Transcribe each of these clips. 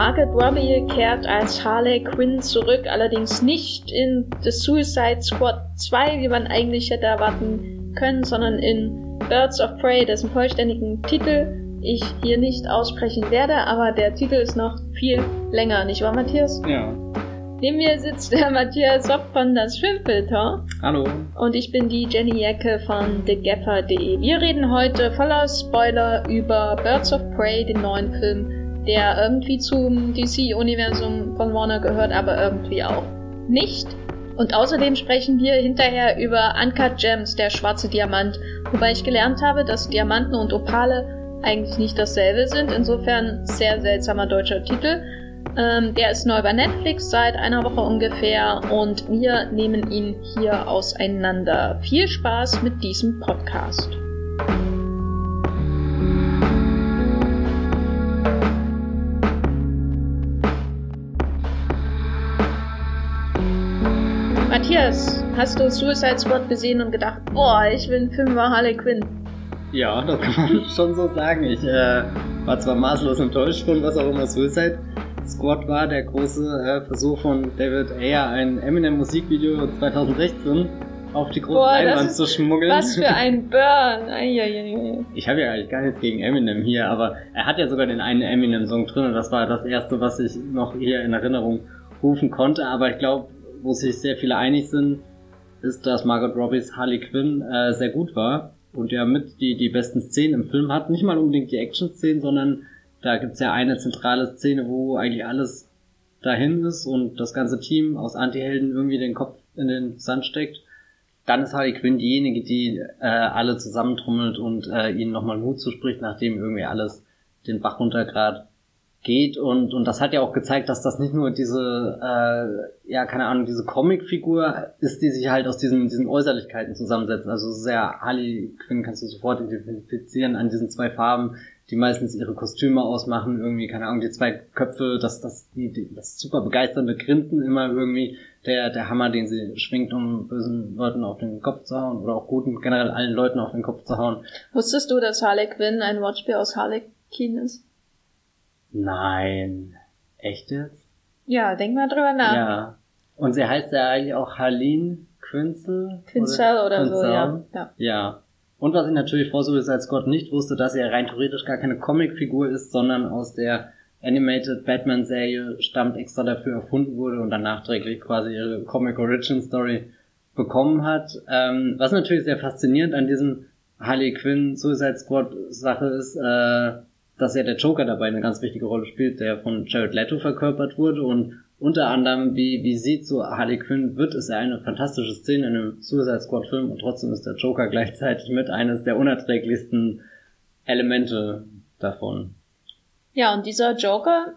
Margaret Robbie kehrt als Harley Quinn zurück, allerdings nicht in The Suicide Squad 2, wie man eigentlich hätte erwarten können, sondern in Birds of Prey, dessen vollständigen Titel ich hier nicht aussprechen werde, aber der Titel ist noch viel länger, nicht wahr, Matthias? Ja. Neben mir sitzt der Matthias Sopp von das Filmfilter. Hallo. Und ich bin die Jenny Jacke von TheGaffer.de. Wir reden heute voller Spoiler über Birds of Prey, den neuen Film, der irgendwie zum DC-Universum von Warner gehört, aber irgendwie auch nicht. Und außerdem sprechen wir hinterher über Uncut Gems, der schwarze Diamant, wobei ich gelernt habe, dass Diamanten und Opale eigentlich nicht dasselbe sind. Insofern sehr seltsamer deutscher Titel. Ähm, der ist neu bei Netflix seit einer Woche ungefähr und wir nehmen ihn hier auseinander. Viel Spaß mit diesem Podcast. Matthias, hast du Suicide Squad gesehen und gedacht, boah, ich will einen Film über Harley Quinn? Ja, das kann man schon so sagen. Ich äh, war zwar maßlos enttäuscht von was auch immer Suicide Squad war, der große äh, Versuch von David Ayer, ein Eminem-Musikvideo 2016 auf die große Boah, Leinwand zu schmuggeln. Was für ein Burn! Eieiei. Ich habe ja eigentlich gar nichts gegen Eminem hier, aber er hat ja sogar den einen Eminem-Song drin und das war das erste, was ich noch hier in Erinnerung rufen konnte. Aber ich glaube, wo sich sehr viele einig sind, ist, dass Margot Robbies Harley Quinn äh, sehr gut war und ja mit die, die besten Szenen im Film hat. Nicht mal unbedingt die Action-Szenen, sondern da gibt's ja eine zentrale Szene, wo eigentlich alles dahin ist und das ganze Team aus Anti-Helden irgendwie den Kopf in den Sand steckt. Dann ist Harley Quinn diejenige, die äh, alle zusammentrommelt und äh, ihnen nochmal Mut zuspricht, nachdem irgendwie alles den Bach runtergrad geht und und das hat ja auch gezeigt, dass das nicht nur diese äh, ja keine Ahnung diese Comicfigur ist, die sich halt aus diesen diesen Äußerlichkeiten zusammensetzt. Also sehr Harley Quinn kannst du sofort identifizieren an diesen zwei Farben, die meistens ihre Kostüme ausmachen. Irgendwie keine Ahnung die zwei Köpfe, das das die, die das super begeisternde Grinsen immer irgendwie der der Hammer, den sie schwingt, um bösen Leuten auf den Kopf zu hauen oder auch guten generell allen Leuten auf den Kopf zu hauen. Wusstest du, dass Harley Quinn ein Wortspiel aus Harley Quinn ist? Nein. Echt jetzt? Ja, denk mal drüber nach. Ja. Und sie heißt ja eigentlich auch Harleen Quinzel? Quinzel oder, oder so, ja. ja. Ja. Und was ich natürlich vor Suicide Scott nicht wusste, dass er rein theoretisch gar keine Comicfigur ist, sondern aus der Animated Batman Serie stammt, extra dafür erfunden wurde und dann nachträglich quasi ihre Comic Origin Story bekommen hat. Ähm, was natürlich sehr faszinierend an diesem Harley Quinn Suicide Squad Sache ist, äh, dass ja der Joker dabei eine ganz wichtige Rolle spielt, der von Jared Leto verkörpert wurde und unter anderem, wie, wie sie zu Harley Quinn wird, ist er eine fantastische Szene in einem Suicide Squad Film und trotzdem ist der Joker gleichzeitig mit eines der unerträglichsten Elemente davon. Ja, und dieser Joker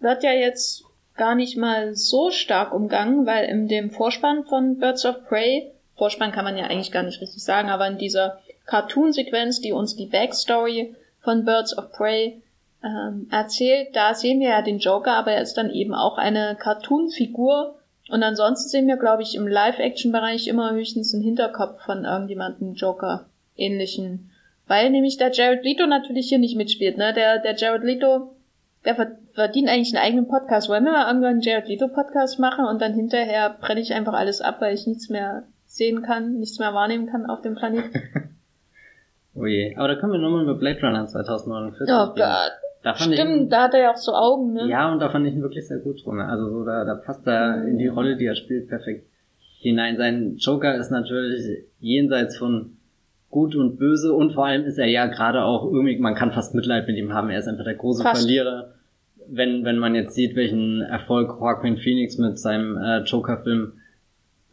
wird ja jetzt gar nicht mal so stark umgangen, weil in dem Vorspann von Birds of Prey, Vorspann kann man ja eigentlich gar nicht richtig sagen, aber in dieser Cartoon-Sequenz, die uns die Backstory von Birds of Prey ähm, erzählt. Da sehen wir ja den Joker, aber er ist dann eben auch eine Cartoon-Figur. Und ansonsten sehen wir, glaube ich, im Live-Action-Bereich immer höchstens einen Hinterkopf von irgendjemandem Joker-ähnlichen. Weil nämlich der Jared Leto natürlich hier nicht mitspielt, ne? Der, der Jared Leto, der verdient eigentlich einen eigenen Podcast. Wollen wir mal irgendwann einen Jared Leto Podcast machen und dann hinterher brenne ich einfach alles ab, weil ich nichts mehr sehen kann, nichts mehr wahrnehmen kann auf dem Planeten? Oh je. Aber da können wir nochmal über Blade Runner 2049 Oh Gott. Da Stimmt, ihn, da hat er ja auch so Augen, ne? Ja, und da fand ich ihn wirklich sehr gut drin. Also so, da, da passt er mhm. in die Rolle, die er spielt, perfekt hinein. Sein Joker ist natürlich jenseits von gut und böse und vor allem ist er ja gerade auch irgendwie, man kann fast Mitleid mit ihm haben. Er ist einfach der große fast. Verlierer. Wenn, wenn man jetzt sieht, welchen Erfolg Joaquin Phoenix mit seinem äh, Joker-Film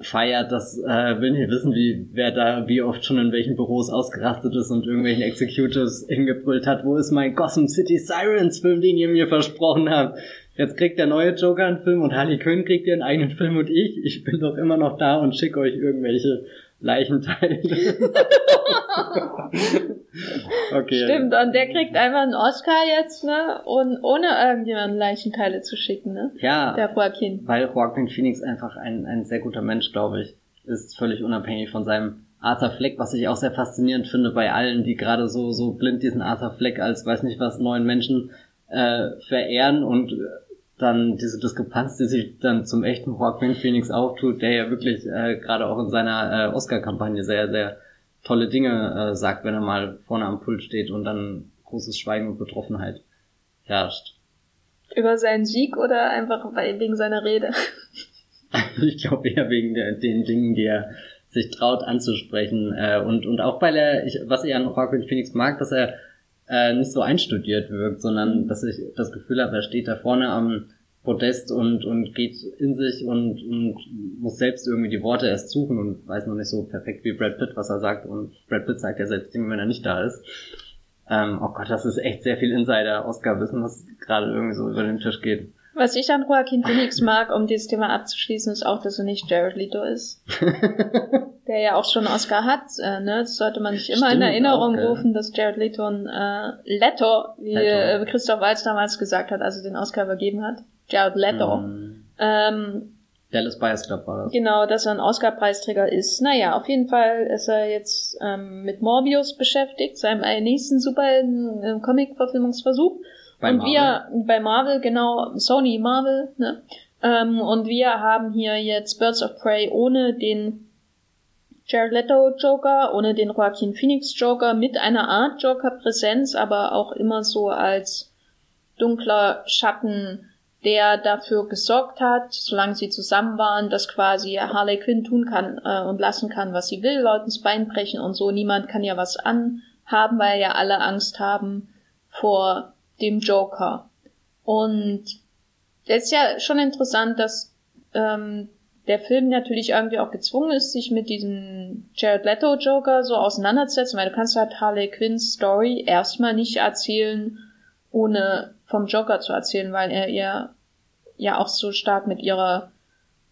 feiert, das äh, will nicht wissen, wie wer da wie oft schon in welchen Büros ausgerastet ist und irgendwelchen Executives hingebrüllt hat, wo ist mein Gotham City Sirens Film, den ihr mir versprochen habt. Jetzt kriegt der neue Joker einen Film und Harley Quinn kriegt ihr einen eigenen Film und ich, ich bin doch immer noch da und schicke euch irgendwelche Leichenteile. okay. Stimmt, und der kriegt einfach einen Oscar jetzt, ne? Und ohne irgendjemanden Leichenteile zu schicken, ne? Ja. Der Joaquin. Weil Joaquin Phoenix einfach ein, ein sehr guter Mensch, glaube ich, ist völlig unabhängig von seinem Arthur Fleck, was ich auch sehr faszinierend finde bei allen, die gerade so, so blind diesen Arthur Fleck als, weiß nicht was, neuen Menschen äh, verehren und dann diese Diskrepanz, die sich dann zum echten Joaquin Phoenix auftut, der ja wirklich äh, gerade auch in seiner äh, Oscar-Kampagne sehr, sehr tolle Dinge äh, sagt, wenn er mal vorne am Pult steht und dann großes Schweigen und Betroffenheit herrscht. Über seinen Sieg oder einfach wegen seiner Rede? ich glaube eher wegen der, den Dingen, die er sich traut anzusprechen. Äh, und, und auch weil er, ich, was er an Joaquin Phoenix mag, dass er äh, nicht so einstudiert wirkt, sondern dass ich das Gefühl habe, er steht da vorne am Podest und, und geht in sich und, und muss selbst irgendwie die Worte erst suchen und weiß noch nicht so perfekt wie Brad Pitt, was er sagt. Und Brad Pitt sagt ja selbst Dinge, wenn er nicht da ist. Ähm, oh Gott, das ist echt sehr viel Insider-Oscar-Wissen, was gerade irgendwie so über den Tisch geht. Was ich an Joaquin Phoenix mag, um dieses Thema abzuschließen, ist auch, dass er nicht Jared Leto ist. der ja auch schon einen Oscar hat. Äh, ne? Das sollte man sich immer Stimmt, in Erinnerung auch, rufen, dass Jared Leto ein äh, Leto, wie Leto. Äh, Christoph Waltz damals gesagt hat, als er den Oscar übergeben hat. Jared Leto. Mm. Ähm, Dallas Buyers Club war das. Genau, dass er ein Oscar-Preisträger ist. Naja, auf jeden Fall ist er jetzt ähm, mit Morbius beschäftigt, seinem nächsten super äh, Comic-Verfilmungsversuch. Bei und Marvel? wir, bei Marvel, genau, Sony Marvel, ne? Ähm, und wir haben hier jetzt Birds of Prey ohne den Jared Leto Joker, ohne den Joaquin Phoenix Joker, mit einer Art Joker-Präsenz, aber auch immer so als dunkler Schatten, der dafür gesorgt hat, solange sie zusammen waren, dass quasi Harley Quinn tun kann äh, und lassen kann, was sie will, Leutens Bein brechen und so. Niemand kann ja was anhaben, weil ja alle Angst haben vor dem Joker. Und es ist ja schon interessant, dass ähm, der Film natürlich irgendwie auch gezwungen ist, sich mit diesem Jared Leto Joker so auseinanderzusetzen, weil du kannst halt Harley Quinns Story erstmal nicht erzählen, ohne vom Joker zu erzählen, weil er ihr ja auch so stark mit ihrer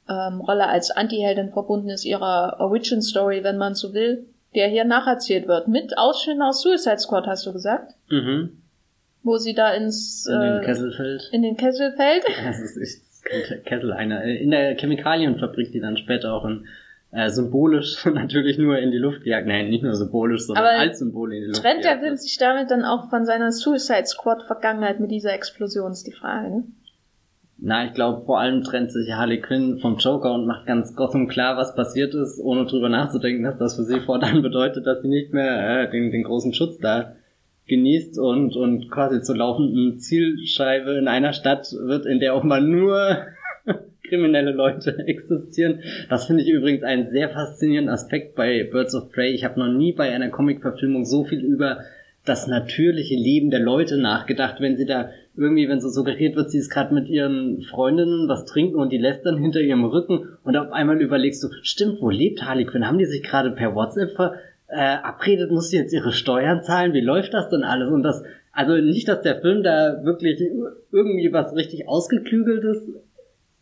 ähm, Rolle als Antiheldin verbunden ist, ihrer Origin Story, wenn man so will, der hier nacherzählt wird. Mit Ausschnitten aus Suicide Squad, hast du gesagt? Mhm wo sie da ins in den äh, Kessel fällt. In den Kessel fällt. Das ist, kein Kessel einer. In der Chemikalienfabrik, die dann später auch in äh, symbolisch natürlich nur in die Luft gejagt. Nein, nicht nur symbolisch, sondern Aber als Symbol in die Luft Trennt der Film sich damit dann auch von seiner Suicide Squad Vergangenheit mit dieser Explosion, ist die Frage, ne? Na, ich glaube, vor allem trennt sich Harley Quinn vom Joker und macht ganz Gotham klar, was passiert ist, ohne drüber nachzudenken, dass das für sie fortan bedeutet, dass sie nicht mehr äh, den, den großen Schutz da genießt und, und quasi zur laufenden Zielscheibe in einer Stadt wird, in der auch mal nur kriminelle Leute existieren. Das finde ich übrigens einen sehr faszinierenden Aspekt bei Birds of Prey. Ich habe noch nie bei einer Comic-Verfilmung so viel über das natürliche Leben der Leute nachgedacht, wenn sie da irgendwie, wenn so suggeriert wird, sie ist gerade mit ihren Freundinnen was trinken und die lässt dann hinter ihrem Rücken und auf einmal überlegst du, stimmt, wo lebt Harley Quinn? Haben die sich gerade per WhatsApp ver äh, abredet, muss sie jetzt ihre Steuern zahlen, wie läuft das denn alles? Und das, also nicht, dass der Film da wirklich irgendwie was richtig ausgeklügeltes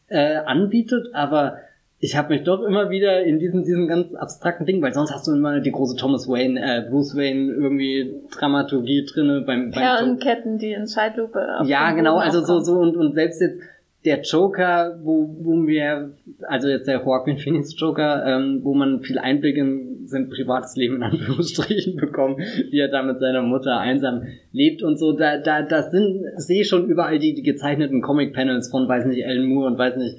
äh, anbietet, aber ich habe mich doch immer wieder in diesem, diesem ganz abstrakten Ding, weil sonst hast du immer die große Thomas Wayne, äh, Bruce Wayne irgendwie Dramaturgie drinne beim, beim Perlenketten, die in Zeitlupe. Ja, genau, also so, so und, und selbst jetzt der Joker, wo, wo wir, also jetzt der Joaquin Phoenix Joker, ähm, wo man viel Einblick in sein privates Leben in Anführungsstrichen bekommt, wie er da mit seiner Mutter einsam lebt und so, da, da, das sind, sehe schon überall die, die gezeichneten Comic-Panels von, weiß nicht, Alan Moore und weiß nicht,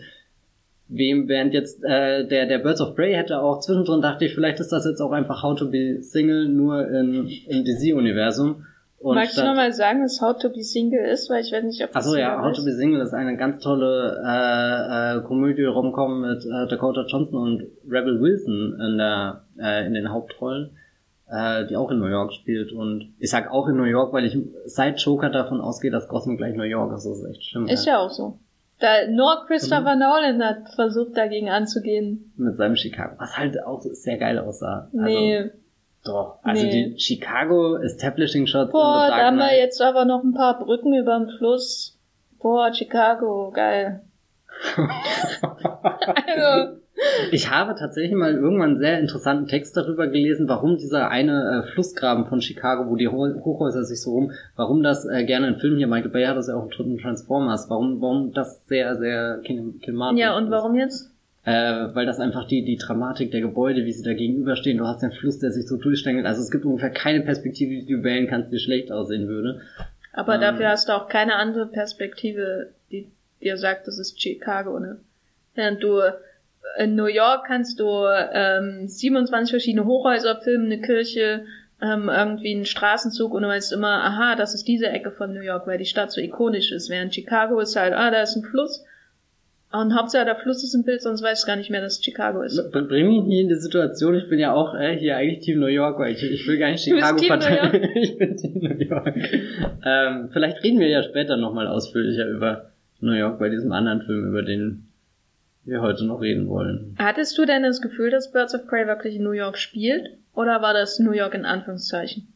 wem, während jetzt äh, der, der Birds of Prey hätte auch zwischendrin dachte ich, vielleicht ist das jetzt auch einfach How to be Single nur in, im DC-Universum. Und Magst du nochmal sagen, was How to be Single ist? Weil ich weiß nicht, ob das Achso, ja, How to be Single ist eine ganz tolle äh, äh, Komödie romcom mit äh, Dakota Johnson und Rebel Wilson in, der, äh, in den Hauptrollen, äh, die auch in New York spielt. Und ich sag auch in New York, weil ich seit Joker davon ausgehe, dass Gotham gleich New York ist. Das ist echt schlimm. Ist ja, ja auch so. Da, nur Christopher mhm. Nolan hat versucht, dagegen anzugehen. Mit seinem Chicago, was halt auch sehr geil aussah. Nee. Also, doch, also nee. die Chicago Establishing Shots. Boah, da haben wir jetzt aber noch ein paar Brücken über dem Fluss. Boah, Chicago, geil. also. Ich habe tatsächlich mal irgendwann einen sehr interessanten Text darüber gelesen, warum dieser eine äh, Flussgraben von Chicago, wo die Ho Hochhäuser sich so rum, warum das äh, gerne in Filmen hier, Michael Bay hat das ja auch in Transformers, warum, warum das sehr, sehr kinematisch Ja, und warum jetzt? Äh, weil das einfach die, die Dramatik der Gebäude, wie sie da gegenüberstehen, du hast den Fluss, der sich so durchstängelt, also es gibt ungefähr keine Perspektive, die du wählen kannst, die schlecht aussehen würde. Aber Ähm. dafür hast du auch keine andere Perspektive, die dir sagt, das ist Chicago, ne? Während du in New York kannst du ähm, 27 verschiedene Hochhäuser filmen, eine Kirche, ähm, irgendwie einen Straßenzug und du weißt immer, aha, das ist diese Ecke von New York, weil die Stadt so ikonisch ist. Während Chicago ist halt, ah, da ist ein Fluss. Und Hauptsache der Fluss ist im Bild, sonst weißt du gar nicht mehr, dass es Chicago ist. Bring mich nie in die Situation, ich bin ja auch äh, hier eigentlich Team New York, weil ich, ich will gar nicht Chicago verteidigen. ich bin Team New York. Ähm, vielleicht reden wir ja später nochmal ausführlicher über New York bei diesem anderen Film, über den wir heute noch reden wollen. Hattest du denn das Gefühl, dass Birds of Prey wirklich in New York spielt? Oder war das New York in Anführungszeichen?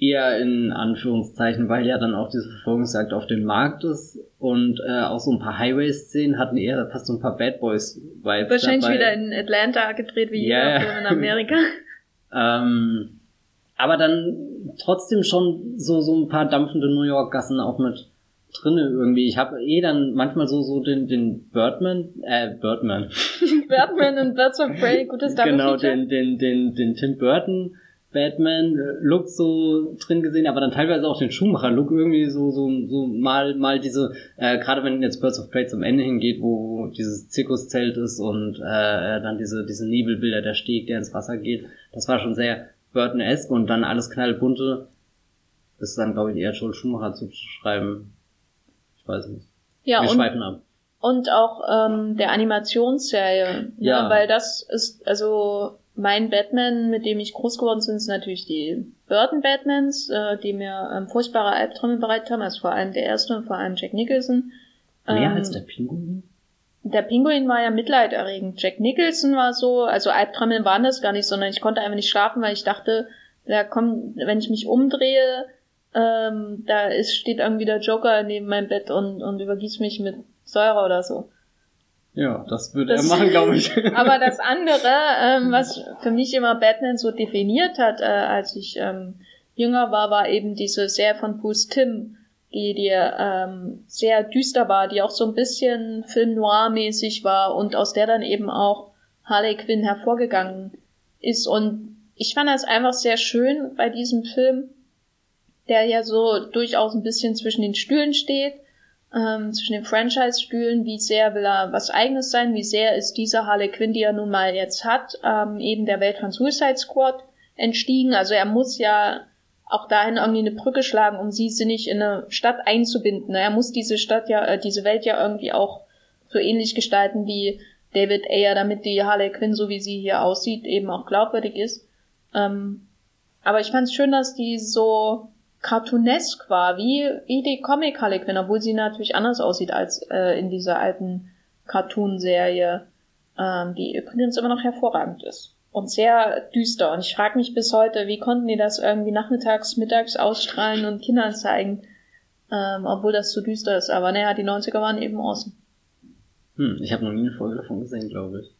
Eher in Anführungszeichen, weil ja dann auch diese Verfolgungsjagd auf den Markt ist und äh, auch so ein paar Highway-Szenen hatten eher fast so ein paar Bad Boys-Vibes Wahrscheinlich dabei. wieder in Atlanta gedreht, wie Ja, jeder. Film in Amerika. Ähm, aber dann trotzdem schon so, so ein paar dampfende New York-Gassen auch mit drinne irgendwie. Ich habe eh dann manchmal so, so den, den Birdman, äh, Birdman. Batman und Birds of Prey, gutes Double genau, den, den, den, den Tim Burton Batman äh, Look so drin gesehen, aber dann teilweise auch den Schumacher Look irgendwie so, so, so mal, mal diese, äh, gerade wenn jetzt Birds of Prey zum Ende hingeht, wo dieses Zirkuszelt ist und äh, dann diese, diese Nebelbilder, der Steg, der ins Wasser geht, das war schon sehr Burton-esque und dann alles knallbunte, ist dann, glaube ich, eher Joel Schumacher zuzuschreiben. Ich weiß nicht. Ja, Wir und, schweifen ab. und auch ähm, der Animationsserie. Ja. Ne? Weil das ist, also mein Batman, mit dem ich groß geworden bin, sind natürlich die Burton Batmans, äh, die mir ähm, furchtbare Albträume bereitet haben, also vor allem der erste und vor allem Jack Nicholson. Mehr Ähm, als der Pinguin? Der Pinguin war ja mitleiderregend. Jack Nicholson war so, also Albträume waren das gar nicht, sondern ich konnte einfach nicht schlafen, weil ich dachte, da kommt, wenn ich mich umdrehe, ähm, da ist, steht irgendwie der Joker neben meinem Bett und, und übergießt mich mit Säure oder so. Ja, das würde Das- er machen, glaube ich. Aber das andere, ähm, was für mich immer Batman so definiert hat, äh, als ich ähm, jünger war, war eben diese Serie von Bruce Timm, die dir ähm, sehr düster war, die auch so ein bisschen Film Noir-mäßig war und aus der dann eben auch Harley Quinn hervorgegangen ist. Und ich fand das einfach sehr schön bei diesem Film, der ja so durchaus ein bisschen zwischen den Stühlen steht, ähm, zwischen den Franchise-Stühlen, wie sehr will er was eigenes sein, wie sehr ist diese Harley Quinn, die er nun mal jetzt hat, ähm, eben der Welt von Suicide Squad entstiegen. Also er muss ja auch dahin irgendwie eine Brücke schlagen, um sie sinnig in eine Stadt einzubinden. Er muss diese Stadt ja, äh, diese Welt ja irgendwie auch so ähnlich gestalten wie David Ayer, damit die Harley Quinn, so wie sie hier aussieht, eben auch glaubwürdig ist. Ähm, aber ich fand es schön, dass die so cartoonesk war, wie, wie die Comic Harley Quinn, obwohl sie natürlich anders aussieht als äh, in dieser alten Cartoon-Serie, ähm, die übrigens immer noch hervorragend ist. Und sehr düster. Und ich frage mich bis heute, wie konnten die das irgendwie nachmittags, mittags ausstrahlen und Kindern zeigen, ähm, obwohl das so düster ist. Aber naja, die 90er waren eben awesome. Hm, ich habe noch nie eine Folge davon gesehen, glaube ich.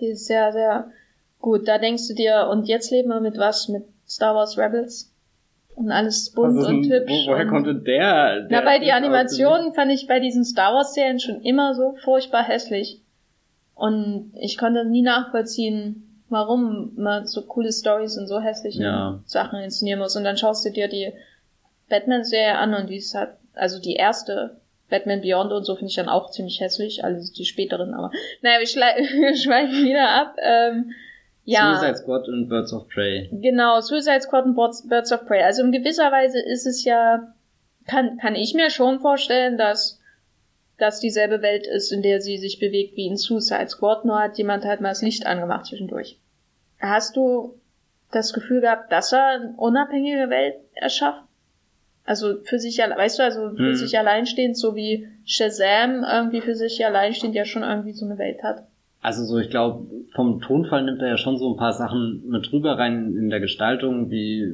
Die ist sehr, sehr gut. Da denkst du dir, und jetzt leben wir mit was? Mit Star Wars Rebels? Und alles bunt ist und hübsch. Wo, woher und kommt denn der? Na, der weil die Animationen fand ich bei diesen Star Wars Serien schon immer so furchtbar hässlich. Und ich konnte nie nachvollziehen, warum man so coole Stories in so hässlichen Ja. Sachen inszenieren muss. Und dann schaust du dir die Batman-Serie an und die ist halt, also die erste Batman Beyond und so finde ich dann auch ziemlich hässlich, also die späteren, aber naja, wir, wir schweifen wieder ab. Ähm, ja. Suicide Squad und Birds of Prey. Genau, Suicide Squad und Birds of Prey. Also in gewisser Weise ist es ja, kann, kann ich mir schon vorstellen, dass das dieselbe Welt ist, in der sie sich bewegt wie in Suicide Squad, nur hat jemand halt mal das Licht angemacht zwischendurch. Hast du das Gefühl gehabt, dass er eine unabhängige Welt erschafft? Also für sich, alle- weißt du, also für Hm. sich alleinstehend, so wie Shazam irgendwie für sich alleinstehend ja schon irgendwie so eine Welt hat. Also so, ich glaube, vom Tonfall nimmt er ja schon so ein paar Sachen mit rüber rein in der Gestaltung, wie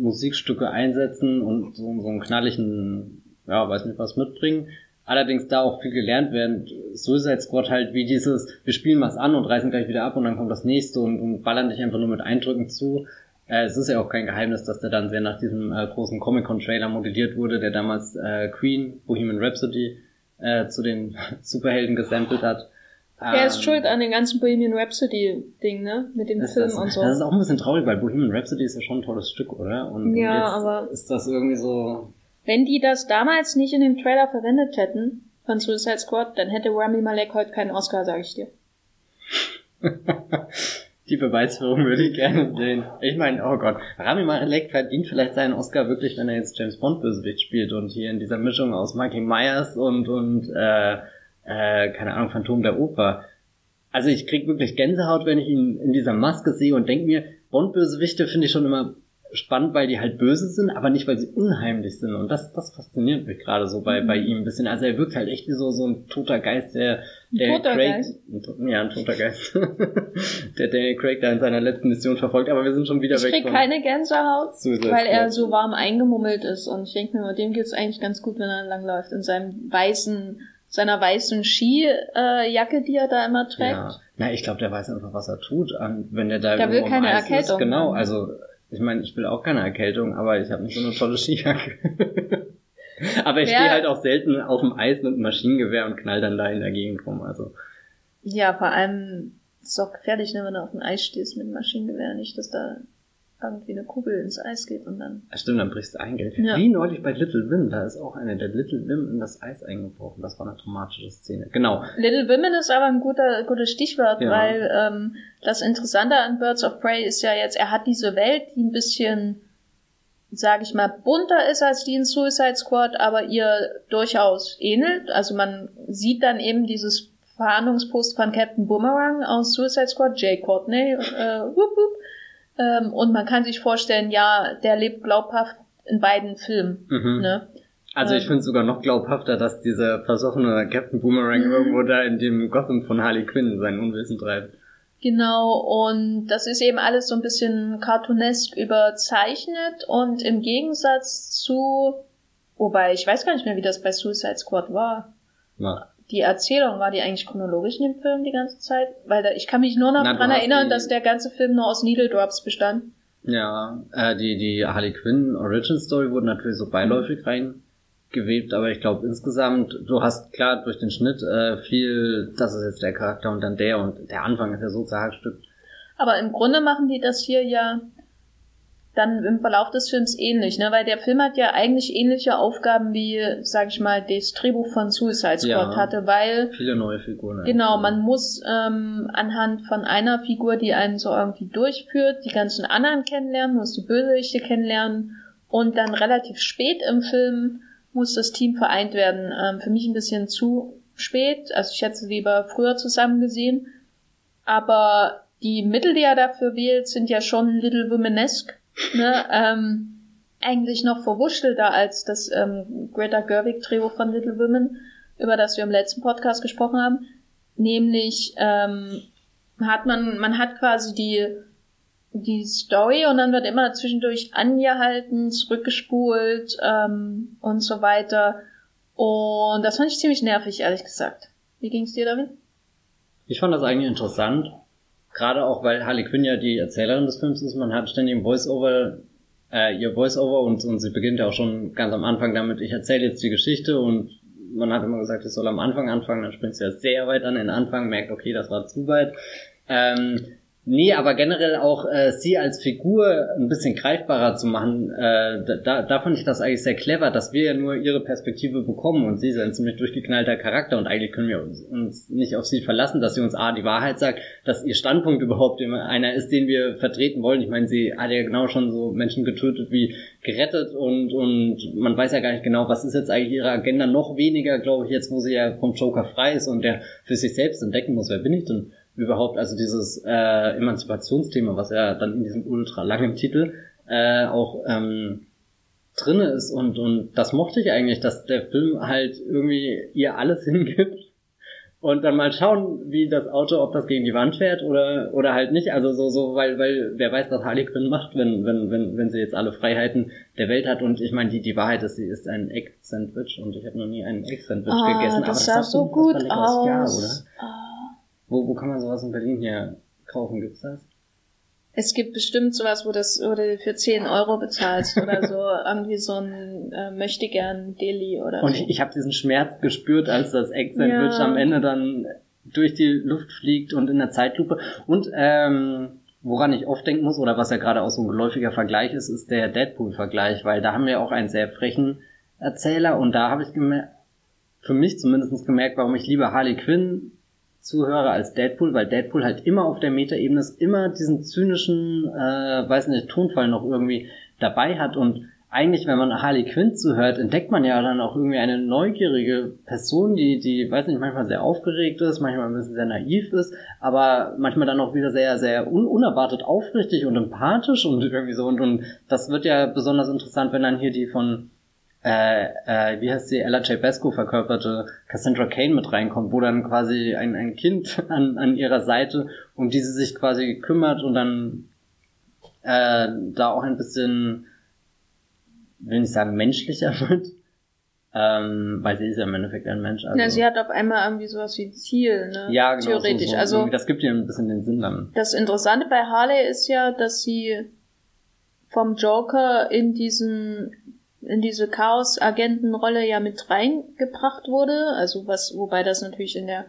Musikstücke einsetzen und so, so einen knalligen, ja, weiß nicht was mitbringen. Allerdings da auch viel gelernt werden. Suicide Squad halt wie dieses, wir spielen was an und reißen gleich wieder ab und dann kommt das nächste und, und ballern dich einfach nur mit Eindrücken zu. Äh, es ist ja auch kein Geheimnis, dass der dann sehr nach diesem äh, großen Comic-Con-Trailer modelliert wurde, der damals äh, Queen, Bohemian Rhapsody, äh, zu den Superhelden gesampelt hat. Er ist Ähm, schuld an den ganzen Bohemian Rhapsody-Ding, ne? Mit dem Film das, und so. das ist auch ein bisschen traurig, weil Bohemian Rhapsody ist ja schon ein tolles Stück, oder? Und Ja, aber- ist das irgendwie so. Wenn die das damals nicht in dem Trailer verwendet hätten von Suicide Squad, dann hätte Rami Malek heute keinen Oscar, sage ich dir. Die Beweisführung würde ich gerne sehen. Ich meine, oh Gott, Rami Malek verdient vielleicht seinen Oscar wirklich, wenn er jetzt James Bond Bösewicht spielt und hier in dieser Mischung aus Michael Myers und und äh, äh, keine Ahnung Phantom der Oper. Also ich krieg wirklich Gänsehaut, wenn ich ihn in dieser Maske sehe und denke mir, Bond Bösewichte finde ich schon immer spannend, weil die halt böse sind, aber nicht, weil sie unheimlich sind. Und das, das fasziniert mich gerade so bei, bei ihm ein bisschen. Also er wirkt halt echt wie so, so ein toter Geist, der, der toter Craig, Geist? Ja, ein toter Geist, der Daniel Craig da in seiner letzten Mission verfolgt, aber wir sind schon wieder Ich weg krieg von keine Gänsehaut, weil er so warm eingemummelt ist. Und ich denke mir, mit dem geht's eigentlich ganz gut, wenn er langläuft. In seinem weißen, seiner weißen Skijacke, die er da immer trägt. Ja. Na, ich glaube, der weiß einfach, was er tut, wenn der da Der will keine Eis Ist. Erkältung. Genau, also ich meine, ich will auch keine Erkältung, aber ich habe nicht so eine tolle Skijacke. aber ich stehe halt auch selten auf dem Eis mit einem Maschinengewehr und knall dann da in der Gegend rum. Also Ja, vor allem ist es auch gefährlich, ne, wenn du auf dem Eis stehst mit einem Maschinengewehr, nicht, dass da irgendwie eine Kugel ins Eis geht und dann. Ja, stimmt, dann brichst du ein, gell? Ja. Wie neulich bei Little Wim, da ist auch eine der Little Wim in das Eis eingebrochen. Das war eine traumatische Szene. Genau. Little Women ist aber ein guter, gutes Stichwort, Ja. weil ähm, das Interessante an Birds of Prey ist ja jetzt, er hat diese Welt, die ein bisschen, sag ich mal, bunter ist als die in Suicide Squad, aber ihr durchaus ähnelt. Also man sieht dann eben dieses Verhandlungspost von Captain Boomerang aus Suicide Squad, Jay Courtney, äh, wup, wup. Ähm, und man kann sich vorstellen, ja, der lebt glaubhaft in beiden Filmen. Mhm. Ne? Also ich Ähm. finde es sogar noch glaubhafter, dass dieser versoffene Captain Boomerang Mhm. irgendwo da in dem Gotham von Harley Quinn sein Unwissen treibt. Genau, und das ist eben alles so ein bisschen cartoonesk überzeichnet und im Gegensatz zu, wobei ich weiß gar nicht mehr, wie das bei Suicide Squad war. Na, Die Erzählung, war die eigentlich chronologisch in dem Film die ganze Zeit? Weil da, ich kann mich nur noch Na, dran erinnern, dass der ganze Film nur aus Needle Drops bestand. ja, äh, die, die Harley Quinn Origin Story wurde natürlich so beiläufig reingewebt, aber ich glaube insgesamt, du hast klar durch den Schnitt äh, viel, das ist jetzt der Charakter und dann der und der Anfang ist ja so zerhackstückt. Aber im Grunde machen die das hier ja dann im Verlauf des Films ähnlich, ne? Weil der Film hat ja eigentlich ähnliche Aufgaben wie, sag ich mal, das Drehbuch von Suicide Squad Ja. hatte, weil Viele neue Figuren. Genau, man muss ähm, anhand von einer Figur, die einen so irgendwie durchführt, die ganzen anderen kennenlernen, muss die Bösewichte kennenlernen und dann relativ spät im Film muss das Team vereint werden. Ähm, für mich ein bisschen zu spät, also ich hätte sie lieber früher zusammen gesehen, aber die Mittel, die er dafür wählt, sind ja schon Little Womanesque, ne? ähm, eigentlich noch verwurschtelter als das ähm, Greta Gerwig Drehbuch von Little Women, über das wir im letzten Podcast gesprochen haben. Nämlich ähm, hat man, man hat quasi die, die Story und dann wird immer zwischendurch angehalten, zurückgespult ähm, und so weiter. Und das fand ich ziemlich nervig, ehrlich gesagt. Wie ging's dir damit? Ich fand das eigentlich interessant, gerade auch weil Harley Quinn ja die Erzählerin des Films ist. Man hat ständig im Voice-Over, äh, ihr Voice-Over und, und sie beginnt ja auch schon ganz am Anfang damit, ich erzähle jetzt die Geschichte und man hat immer gesagt, es soll am Anfang anfangen, dann springt sie ja sehr weit an den Anfang, merkt, okay, das war zu weit. Ähm, nee, aber generell auch äh, sie als Figur ein bisschen greifbarer zu machen, äh, da- da, fand ich das eigentlich sehr clever, dass wir ja nur ihre Perspektive bekommen und sie ist ein ziemlich durchgeknallter Charakter und eigentlich können wir uns, uns nicht auf sie verlassen, dass sie uns A, die Wahrheit sagt, dass ihr Standpunkt überhaupt immer einer ist, den wir vertreten wollen. Ich meine, sie hat ja genau schon so Menschen getötet wie gerettet und, und man weiß ja gar nicht genau, was ist jetzt eigentlich ihre Agenda, noch weniger, glaube ich, jetzt, wo sie ja vom Joker frei ist und der für sich selbst entdecken muss, wer bin ich denn überhaupt, also dieses äh, Emanzipationsthema, was ja dann in diesem ultra langen Titel äh, auch ähm, drinne ist und und das mochte ich eigentlich, dass der Film halt irgendwie ihr alles hingibt und dann mal schauen, wie das Auto, ob das gegen die Wand fährt oder oder halt nicht, also so so, weil weil wer weiß, was Harley Quinn macht, wenn wenn wenn wenn sie jetzt alle Freiheiten der Welt hat und ich meine die die Wahrheit ist, sie ist ein Egg Sandwich und ich habe noch nie einen Egg Sandwich gegessen, Ah, das aber sah das so gut aus. oder? Ah. Wo, wo kann man sowas in Berlin hier kaufen? Gibt's das? Es gibt bestimmt sowas, wo das wo du für 10 Euro bezahlst oder so irgendwie so ein äh, möchte gern Deli oder Und so. ich, ich habe diesen Schmerz gespürt, als das Egg-Sandwich Ja. am Ende dann durch die Luft fliegt und in der Zeitlupe. Und ähm, woran ich oft denken muss, oder was ja gerade auch so ein geläufiger Vergleich ist, ist der Deadpool-Vergleich, weil da haben wir auch einen sehr frechen Erzähler und da habe ich gemerkt, für mich zumindest gemerkt, warum ich lieber Harley Quinn zuhöre als Deadpool, weil Deadpool halt immer auf der Metaebene ist, immer diesen zynischen, äh, weiß nicht, Tonfall noch irgendwie dabei hat und eigentlich, wenn man Harley Quinn zuhört, entdeckt man ja dann auch irgendwie eine neugierige Person, die, die, weiß nicht, manchmal sehr aufgeregt ist, manchmal ein bisschen sehr naiv ist, aber manchmal dann auch wieder sehr, sehr un unerwartet aufrichtig und empathisch und irgendwie so. Und, und das wird ja besonders interessant, wenn dann hier die von äh, äh, wie heißt sie, Ella J. Basco verkörperte Cassandra Kane mit reinkommt, wo dann quasi ein, ein Kind an, an ihrer Seite, um die sie sich quasi kümmert und dann äh, da auch ein bisschen, will nicht sagen menschlicher wird, ähm, weil sie ist ja im Endeffekt ein Mensch. Also. Ja, sie hat auf einmal irgendwie sowas wie ein Ziel, ne? Ja, genau. Theoretisch. So, so. Also, das gibt ihr ein bisschen den Sinn dann. Das Interessante bei Harley ist ja, dass sie vom Joker in diesen in diese Chaos-Agentenrolle ja mit reingebracht wurde. Also was, wobei das natürlich in der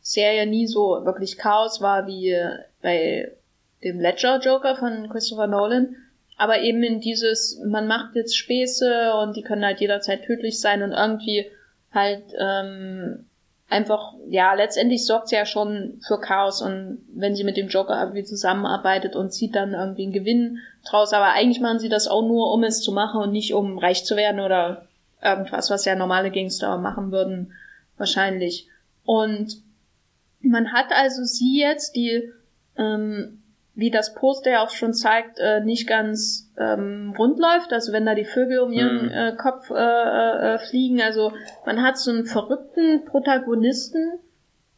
Serie nie so wirklich Chaos war wie bei dem Ledger Joker von Christopher Nolan. Aber eben in dieses, man macht jetzt Späße und die können halt jederzeit tödlich sein und irgendwie halt ähm, einfach, ja, letztendlich sorgt sie ja schon für Chaos und wenn sie mit dem Joker irgendwie zusammenarbeitet und zieht dann irgendwie einen Gewinn draus, aber eigentlich machen sie das auch nur, um es zu machen und nicht um reich zu werden oder irgendwas, was ja normale Gangster machen würden, wahrscheinlich. Und man hat also sie jetzt, die ähm, wie das Poster ja auch schon zeigt, äh, nicht ganz ähm, rund läuft. Also wenn da die Vögel um ihren mhm. äh, Kopf äh, äh, fliegen. Also man hat so einen verrückten Protagonisten,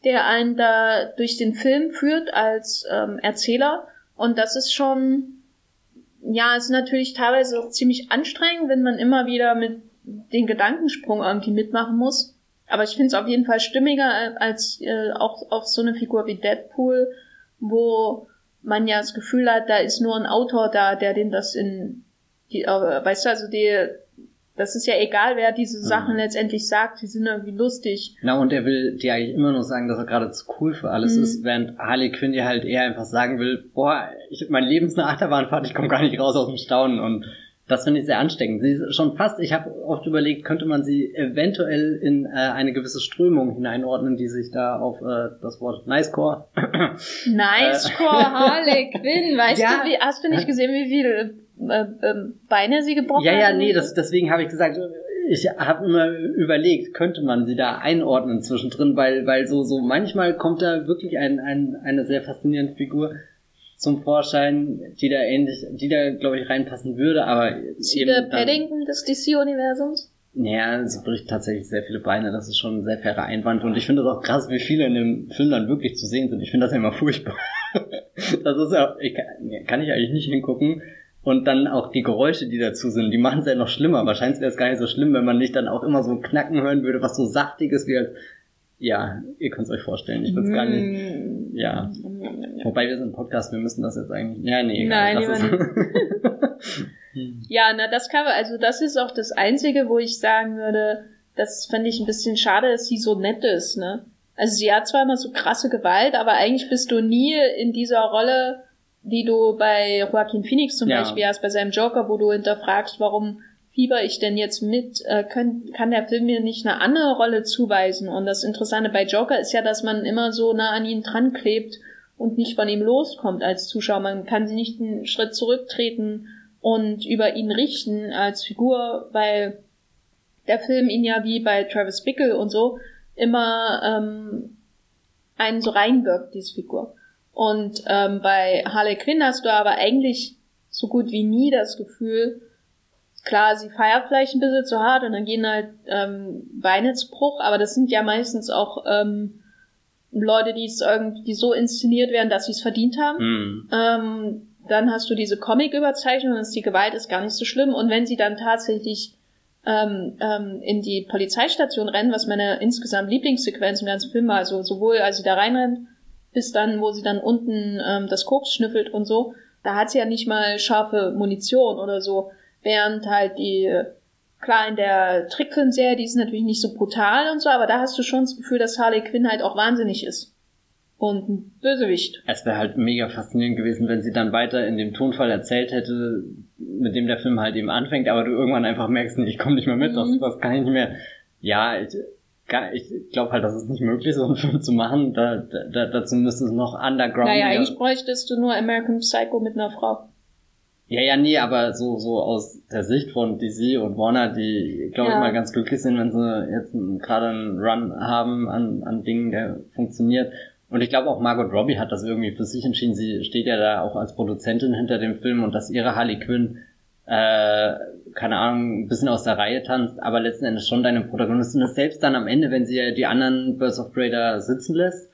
der einen da durch den Film führt als ähm, Erzähler. Und das ist schon, ja, ist natürlich teilweise auch ziemlich anstrengend, wenn man immer wieder mit den Gedankensprung irgendwie mitmachen muss. Aber ich finde es auf jeden Fall stimmiger äh, als äh, auch, auch so eine Figur wie Deadpool, wo man ja das Gefühl hat, da ist nur ein Autor da, der den das in die, äh, weißt du, also die, das ist ja egal, wer diese mhm. Sachen mhm. letztendlich sagt, die sind irgendwie lustig. Na, und er will dir eigentlich immer nur sagen, dass er gerade zu cool für alles mhm. ist, während Harley Quinn dir halt eher einfach sagen will, boah, ich, mein Leben ist eine Achterbahnfahrt, ich komme gar nicht raus aus dem Staunen und das finde ich sehr ansteckend. Sie ist schon fast, ich habe oft überlegt, könnte man sie eventuell in äh, eine gewisse Strömung hineinordnen, die sich da auf äh, das Wort Nicecore. Nicecore, Harley Quinn, weißt ja. du, wie, hast du nicht gesehen, wie viele äh, äh, Beine sie gebrochen hat? Ja, ja, nee, das, deswegen habe ich gesagt, ich habe immer überlegt, könnte man sie da einordnen zwischendrin, weil, weil so, so manchmal kommt da wirklich ein, ein, eine sehr faszinierende Figur zum Vorschein, die da ähnlich, die da, glaube ich, reinpassen würde, aber. Ist sie der Paddington des DC-Universums? Ja, sie bricht tatsächlich sehr viele Beine, das ist schon ein sehr fairer Einwand und ich finde es auch krass, wie viele in dem Film dann wirklich zu sehen sind. Ich finde das ja immer furchtbar. das ist ja, ich kann, kann ich eigentlich nicht hingucken. Und dann auch die Geräusche, die dazu sind, die machen es ja noch schlimmer. Wahrscheinlich wäre es gar nicht so schlimm, wenn man nicht dann auch immer so knacken hören würde, was so saftig ist, wie als ja, ihr könnt es euch vorstellen. Ich würde es gar nicht. Mm. Ja. Wobei wir sind ein Podcast, wir müssen das jetzt eigentlich. Ja, nee, egal. Nein, ja, na, das kann man, also das ist auch das Einzige, wo ich sagen würde, das fände ich ein bisschen schade, dass sie so nett ist, ne? Also sie hat zwar immer so krasse Gewalt, aber eigentlich bist du nie in dieser Rolle, die du bei Joaquin Phoenix zum ja. Beispiel hast, bei seinem Joker, wo du hinterfragst, warum fieber ich denn jetzt mit? Äh, können, kann der Film mir nicht eine andere Rolle zuweisen? Und das Interessante bei Joker ist ja, dass man immer so nah an ihn dran klebt und nicht von ihm loskommt als Zuschauer. Man kann sie nicht einen Schritt zurücktreten und über ihn richten als Figur, weil der Film ihn ja wie bei Travis Bickle und so immer ähm, einen so reinwirkt, diese Figur. Und ähm, bei Harley Quinn hast du aber eigentlich so gut wie nie das Gefühl, klar, sie feiert vielleicht ein bisschen zu hart und dann gehen halt ähm, Beine zu Bruch, aber das sind ja meistens auch ähm, Leute, die es irgendwie so inszeniert werden, dass sie es verdient haben. Mhm. Ähm, dann hast du diese Comic-Überzeichnung, dass die Gewalt ist gar nicht so schlimm. Und wenn sie dann tatsächlich ähm, ähm, in die Polizeistation rennen, was meine insgesamt Lieblingssequenz im ganzen Film war, also sowohl als sie da reinrennt, bis dann, wo sie dann unten ähm, das Koks schnüffelt und so, da hat sie ja nicht mal scharfe Munition oder so. Während halt die, klar, in der Trickfilmserie, die ist natürlich nicht so brutal und so, aber da hast du schon das Gefühl, dass Harley Quinn halt auch wahnsinnig ist. Und ein Bösewicht. Es wäre halt mega faszinierend gewesen, wenn sie dann weiter in dem Tonfall erzählt hätte, mit dem der Film halt eben anfängt, aber du irgendwann einfach merkst, ich komme nicht mehr mit, das, Mhm. das kann ich nicht mehr. Ja, ich, ich glaube halt, das ist nicht möglich, so einen Film zu machen. Da, da, dazu müsste es noch underground. Naja, eigentlich bräuchtest du nur American Psycho mit einer Frau. Ja, ja, nee, aber so, so aus der Sicht von DC und Warner, die, glaube ich, Ja. mal ganz glücklich sind, wenn sie jetzt gerade einen Run haben an, an Dingen, der funktioniert. Und ich glaube auch Margot Robbie hat das irgendwie für sich entschieden. Sie steht ja da auch als Produzentin hinter dem Film und dass ihre Harley Quinn, äh, keine Ahnung, ein bisschen aus der Reihe tanzt, aber letzten Endes schon deine Protagonistin ist. Selbst dann am Ende, wenn sie ja die anderen Birds of Prey da sitzen lässt,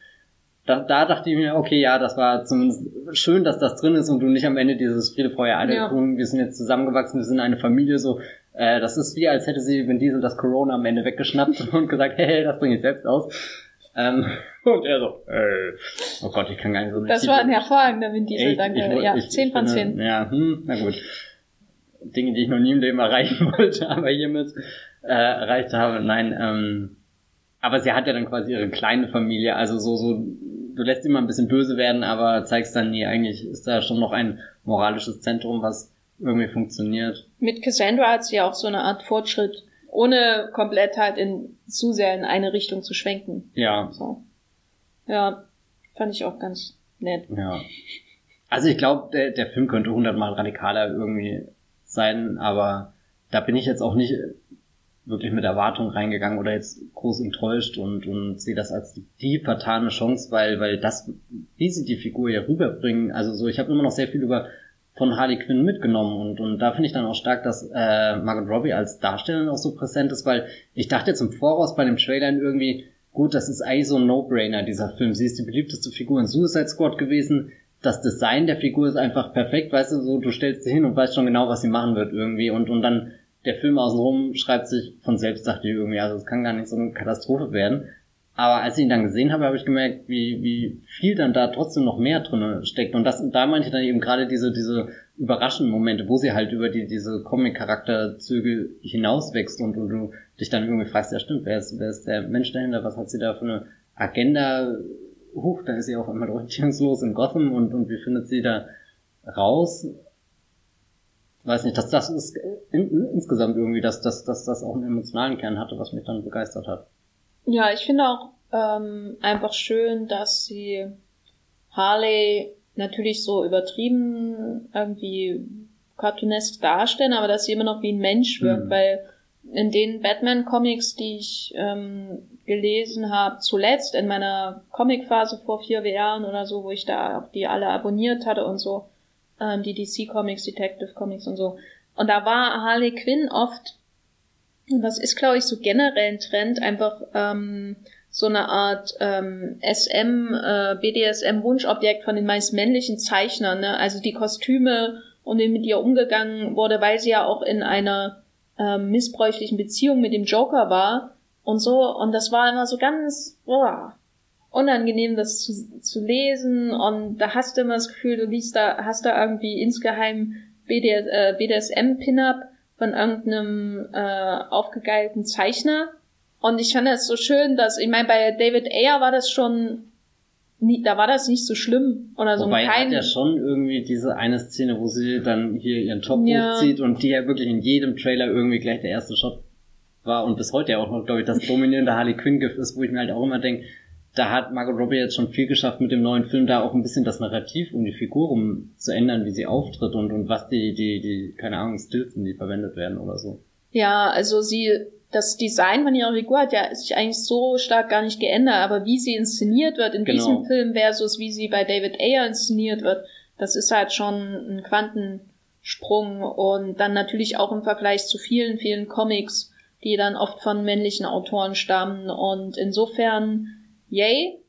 da, da dachte ich mir, okay, ja, das war zumindest schön, dass das drin ist und du nicht am Ende dieses Friede, Feuer, alle Ja. wir sind jetzt zusammengewachsen, wir sind eine Familie, so, äh, das ist wie, als hätte sie Vin Diesel das Corona am Ende weggeschnappt und gesagt, hey, das bringe ich selbst aus. Ähm, und er so, äh, oh Gott, ich kann gar nicht so Das war ein hervorragender Vin Diesel, Echt? danke. Ich ja, ich- 10 ich von finde- 10. Ja, hm, na gut. Dinge, die ich noch nie im Leben erreichen wollte, aber hiermit äh, erreicht habe. Nein, ähm, aber sie hat ja dann quasi ihre kleine Familie, also so, so, du lässt immer ein bisschen böse werden, aber zeigst dann, nee, eigentlich ist da schon noch ein moralisches Zentrum, was irgendwie funktioniert. Mit Cassandra hat sie ja auch so eine Art Fortschritt, ohne komplett halt in, zu sehr in eine Richtung zu schwenken. Ja, So. Ja, fand ich auch ganz nett. ja. Also ich glaube, der, der Film könnte hundertmal radikaler irgendwie sein, aber da bin ich jetzt auch nicht wirklich mit Erwartung reingegangen oder jetzt groß enttäuscht und, und sehe das als die, vertane Chance, weil, weil das, wie sie die Figur hier rüberbringen, also so, ich habe immer noch sehr viel über von Harley Quinn mitgenommen und, und da finde ich dann auch stark, dass äh, Margot Robbie als Darstellerin auch so präsent ist, weil ich dachte jetzt im Voraus bei dem Trailer irgendwie, gut, das ist eigentlich so ein No-Brainer, dieser Film. Sie ist die beliebteste Figur in Suicide Squad gewesen. Das Design der Figur ist einfach perfekt, weißt du, so, du stellst sie hin und weißt schon genau, was sie machen wird irgendwie und, und dann der Film außenrum schreibt sich von selbst, dachte ich irgendwie, also es kann gar nicht so eine Katastrophe werden. Aber als ich ihn dann gesehen habe, habe ich gemerkt, wie, wie viel dann da trotzdem noch mehr drin steckt. Und das, da meinte ich dann eben gerade diese, diese überraschenden Momente, wo sie halt über die, diese Comic-Charakterzüge hinauswächst und, und du dich dann irgendwie fragst, ja stimmt, wer ist, wer ist der Mensch dahinter, was hat sie da für eine Agenda? Huch, dann ist sie auf einmal orientierungslos in Gotham und, und wie findet sie da raus? Weiß nicht, dass das ist in, in, insgesamt irgendwie, dass, dass, dass das auch einen emotionalen Kern hatte, was mich dann begeistert hat. Ja, ich finde auch ähm, einfach schön, dass sie Harley natürlich so übertrieben irgendwie cartoonesk darstellen, aber dass sie immer noch wie ein Mensch wirkt, Mhm. weil in den Batman-Comics, die ich ähm, gelesen habe, zuletzt in meiner Comic-Phase vor vier Jahren oder so, wo ich da auch die alle abonniert hatte und so, ähm, die DC-Comics, Detective Comics und so. Und da war Harley Quinn oft, und das ist, glaube ich, so generell ein Trend, einfach ähm, so eine Art ähm, SM, äh, BDSM-Wunschobjekt von den meist männlichen Zeichnern, ne? Also die Kostüme und wie mit ihr umgegangen wurde, weil sie ja auch in einer ähm, missbräuchlichen Beziehung mit dem Joker war und so. Und das war immer so ganz boah, unangenehm, das zu, zu lesen. Und da hast du immer das Gefühl, du liest da, hast da irgendwie insgeheim BDS, äh, BDSM-Pin-Up von irgendeinem äh, aufgegeilten Zeichner. Und ich fand das so schön, dass, ich meine, bei David Ayer war das schon, nie, da war das nicht so schlimm. Oder so Wobei kein, hat ja schon irgendwie diese eine Szene, wo sie dann hier ihren Top Ja. hochzieht und die ja wirklich in jedem Trailer irgendwie gleich der erste Shot war und bis heute ja auch noch, glaube ich, das dominierende Harley Quinn-Gift ist, wo ich mir halt auch immer denke, da hat Margot Robbie jetzt schon viel geschafft mit dem neuen Film, da auch ein bisschen das Narrativ um die Figur rum zu ändern, wie sie auftritt und, und was die, die, die, keine Ahnung, Stills sind, die verwendet werden oder so. Ja, also sie, das Design von ihrer Figur hat ja sich eigentlich so stark gar nicht geändert, aber wie sie inszeniert wird in Genau. diesem Film versus wie sie bei David Ayer inszeniert wird, das ist halt schon ein Quantensprung und dann natürlich auch im Vergleich zu vielen, vielen Comics, die dann oft von männlichen Autoren stammen und insofern, yay.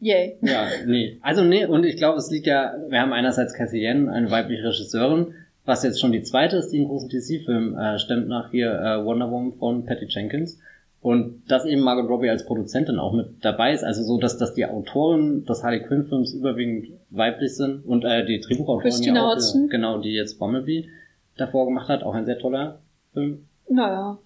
Yay. Ja, nee. Also nee, und ich glaube, es liegt ja, wir haben einerseits Cathy Yen, eine weibliche Regisseurin, was jetzt schon die zweite ist, die einen großen DC-Film äh, stemmt nach hier äh, Wonder Woman von Patty Jenkins. Und dass eben Margot Robbie als Produzentin auch mit dabei ist, also so, dass, dass die Autoren des Harley Quinn-Films überwiegend weiblich sind und äh, die Drehbuchautorin Christina ja auch, Hodson. genau, die jetzt Bumblebee davor gemacht hat, auch ein sehr toller Film. Naja.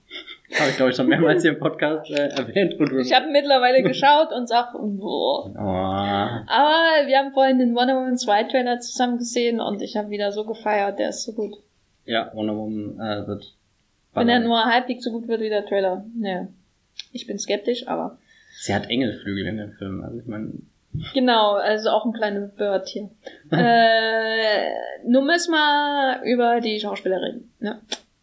Habe ich, glaube ich, schon mehrmals hier im Podcast äh, erwähnt. ich habe mittlerweile geschaut und sag, boah. Oh. Aber wir haben vorhin den Wonder Woman 2 Trailer zusammen gesehen und ich habe wieder so gefeiert, der ist so gut. Ja, Wonder Woman äh, wird. Wenn er nur halbwegs so gut wird wie der Trailer. Naja. Ich bin skeptisch, aber. Sie hat Engelflügel in dem Film, also ich meine. Genau, also auch ein kleines Bird hier. äh, nun müssen wir über die Schauspielerin. Ja.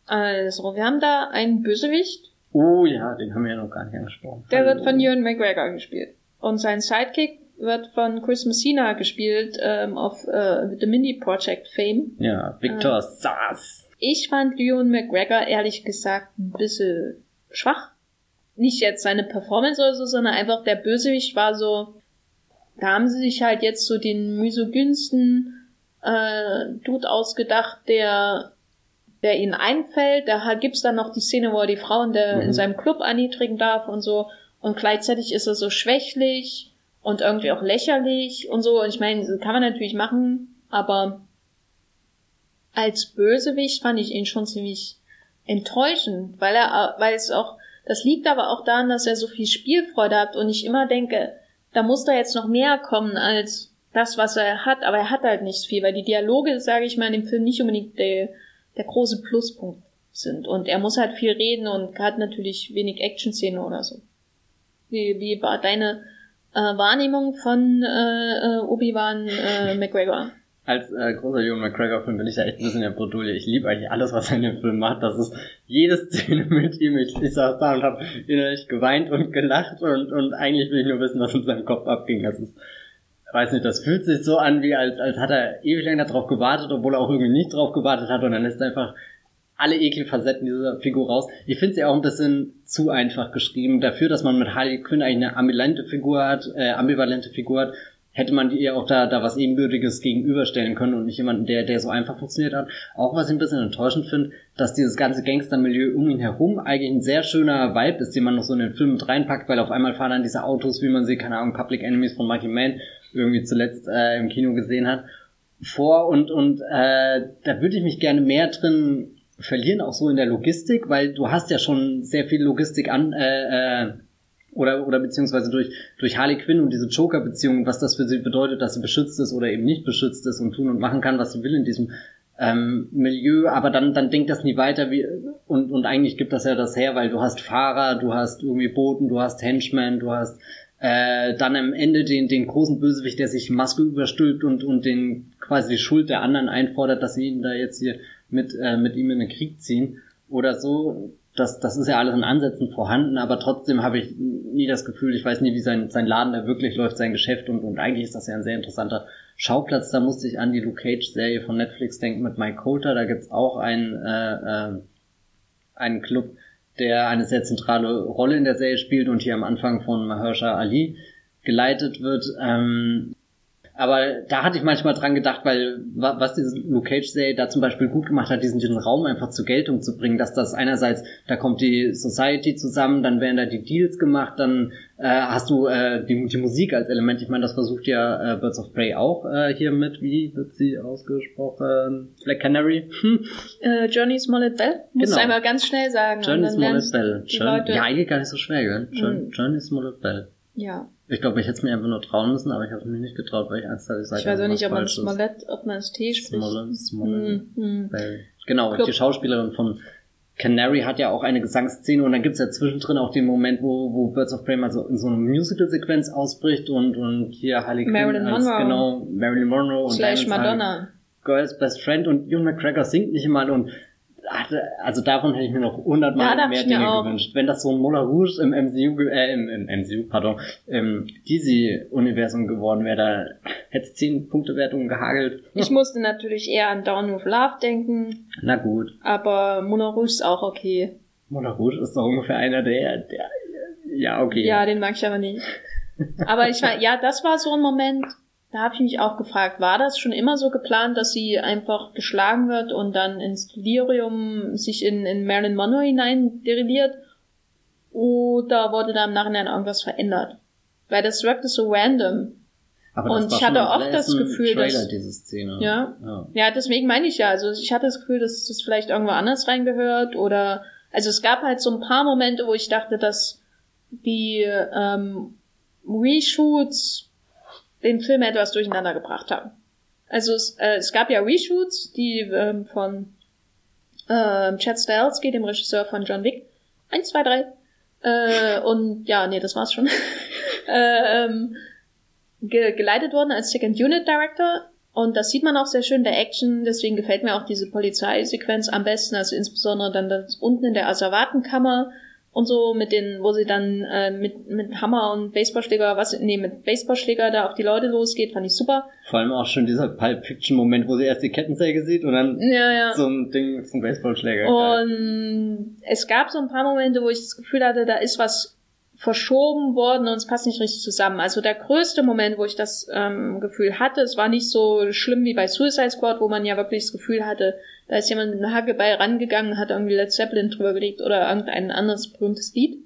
Also, wir haben da einen Bösewicht. Oh ja, den haben wir ja noch gar nicht angesprochen. Der wird von Ewan McGregor gespielt. Und sein Sidekick wird von Chris Messina gespielt ähm, auf äh, The Mindy Project Fame. Ja, Victor äh, Sass. Ich fand Ewan McGregor ehrlich gesagt ein bisschen schwach. Nicht jetzt seine Performance oder so, sondern einfach der Bösewicht war so, da haben sie sich halt jetzt so den misogynsten äh, Dude ausgedacht, der der ihnen einfällt. Da gibt's dann noch die Szene, wo er die Frauen der, mhm. in seinem Club erniedrigen darf und so. Und gleichzeitig ist er so schwächlich und irgendwie auch lächerlich und so. Und ich meine, kann man natürlich machen, aber als Bösewicht fand ich ihn schon ziemlich enttäuschend, weil er, weil es auch, das liegt aber auch daran, dass er so viel Spielfreude hat und ich immer denke, da muss da jetzt noch mehr kommen als das, was er hat, aber er hat halt nicht viel, weil die Dialoge, sage ich mal, in dem Film nicht unbedingt der, der große Pluspunkt sind. Und er muss halt viel reden und hat natürlich wenig Action-Szenen oder so. Wie, wie war deine äh, Wahrnehmung von äh, äh Obi-Wan äh, McGregor? Als äh, großer Ewan McGregor-Film bin ich da echt ein bisschen der Bredouille. Ich liebe eigentlich alles, was er in dem Film macht. Das ist jede Szene mit ihm. Ich, ich saß da und habe innerlich geweint und gelacht und, und eigentlich will ich nur wissen, was in seinem Kopf abging. Das ist weiß nicht, das fühlt sich so an, wie als, als hat er ewig lang darauf gewartet, obwohl er auch irgendwie nicht drauf gewartet hat und dann lässt er einfach alle Ekelfacetten dieser Figur raus. Ich finde sie auch ein bisschen zu einfach geschrieben. Dafür, dass man mit Harley Quinn eigentlich eine ambivalente Figur hat, äh, ambivalente Figur hat, hätte man ihr auch da, da was Ebenbürtiges gegenüberstellen können und nicht jemanden, der, der so einfach funktioniert hat. Auch was ich ein bisschen enttäuschend finde, dass dieses ganze Gangstermilieu um ihn herum eigentlich ein sehr schöner Vibe ist, den man noch so in den Film mit reinpackt, weil auf einmal fahren dann diese Autos, wie man sie, keine Ahnung, Public Enemies von Mikey Mann irgendwie zuletzt äh, im Kino gesehen hat, vor und, und äh, da würde ich mich gerne mehr drin verlieren, auch so in der Logistik, weil du hast ja schon sehr viel Logistik an, äh, äh, oder, oder beziehungsweise durch, durch Harley Quinn und diese Joker-Beziehung, was das für sie bedeutet, dass sie beschützt ist oder eben nicht beschützt ist und tun und machen kann, was sie will in diesem ähm, Milieu, aber dann, dann denkt das nie weiter wie, und, und eigentlich gibt das ja das her, weil du hast Fahrer, du hast irgendwie Boten, du hast Henchmen, du hast äh, dann am Ende den, den großen Bösewicht, der sich Maske überstülpt und, und den quasi die Schuld der anderen einfordert, dass sie ihn da jetzt hier mit, äh, mit ihm in den Krieg ziehen oder so. Das, das ist ja alles in Ansätzen vorhanden, aber trotzdem habe ich nie das Gefühl, ich weiß nie, wie sein, sein Laden da wirklich läuft, sein Geschäft und, und eigentlich ist das ja ein sehr interessanter Schauplatz. Da musste ich an die Luke Cage-Serie von Netflix denken mit Mike Coulter. Da gibt's auch einen, äh, äh, einen Club, der eine sehr zentrale Rolle in der Serie spielt und hier am Anfang von Mahershala Ali geleitet wird. Ähm, aber da hatte ich manchmal dran gedacht, weil was diese Luke Cage Serie da zum Beispiel gut gemacht hat, diesen, diesen Raum einfach zur Geltung zu bringen, dass das einerseits, da kommt die Society zusammen, dann werden da die Deals gemacht, dann äh, hast du äh, die, die Musik als Element. Ich meine, das versucht ja äh, Birds of Prey auch äh, hier mit, wie wird sie ausgesprochen? Black Canary? Hm. Äh, Johnny Smollett Bell? Muss genau. einmal ganz schnell sagen. Johnny Smollett Bell. John, ja, eigentlich gar nicht so schwer, gell? John, hm. Johnny Smollett Bell. Ja. Ich glaube, ich hätte es mir einfach nur trauen müssen, aber ich habe es mir nicht getraut, weil ich Angst hatte, ich sage Ich weiß auch nicht, ob man Smollett, ob man es T spricht. Smollett, Smollett, mm, Genau, Club. die Schauspielerin von Canary hat ja auch eine Gesangsszene und dann gibt's ja zwischendrin auch den Moment, wo, wo Birds of Prey mal so in so eine Musical-Sequenz ausbricht und, und hier Harley Quinn als, Monroe. genau, Marilyn Monroe und Slash Madonna. Girls Best Friend und Hugh McGregor singt nicht immer und also davon hätte ich mir noch hundertmal ja, mehr Dinge gewünscht. Wenn das so ein Moulin Rouge im MCU, äh, im, im MCU, pardon, im DC-Universum geworden wäre, da hätte es 10 Punkte Wertungen gehagelt. Ich musste natürlich eher an Down with Love denken. Na gut. Aber Moulin Rouge ist auch okay. Moulin Rouge ist doch ungefähr einer der, der, ja, okay. Ja, den mag ich aber nicht. aber ich war, ja, das war so ein Moment, da habe ich mich auch gefragt, war das schon immer so geplant, dass sie einfach geschlagen wird und dann ins Delirium sich in, in Marilyn Monroe hinein derilliert? Oder wurde da im Nachhinein irgendwas verändert? Weil das wirkte so random. Aber und ich hatte auch das Gefühl, Trailer, dass diese Szene. Ja, ja, ja, deswegen meine ich ja. Also ich hatte das Gefühl, dass das vielleicht irgendwo anders reingehört oder Also es gab halt so ein paar Momente, wo ich dachte, dass die ähm, Reshoots den Film etwas durcheinander gebracht haben. Also es, äh, es gab ja Reshoots, die ähm, von äh, Chad Stahelski, dem Regisseur von John Wick, eins, zwei, drei, äh, und ja, nee, das war's schon, äh, ähm, ge geleitet worden als Second Unit Director. Und das sieht man auch sehr schön der Action, deswegen gefällt mir auch diese Polizeisequenz am besten, also insbesondere dann das unten in der Asservatenkammer, und so mit den, wo sie dann äh, mit, mit Hammer und Baseballschläger, was, nee, mit Baseballschläger da auf die Leute losgeht, fand ich super. Vor allem auch schon dieser Pulp Fiction Moment, wo sie erst die Kettensäge sieht und dann ja, ja. so ein Ding zum Baseballschläger. Und es gab so ein paar Momente, wo ich das Gefühl hatte, da ist was verschoben worden und es passt nicht richtig zusammen. Also der größte Moment, wo ich das ähm, Gefühl hatte, es war nicht so schlimm wie bei Suicide Squad, wo man ja wirklich das Gefühl hatte, da ist jemand mit einem Hackeball rangegangen, hat irgendwie Led Zeppelin drüber gelegt oder irgendein anderes berühmtes Lied.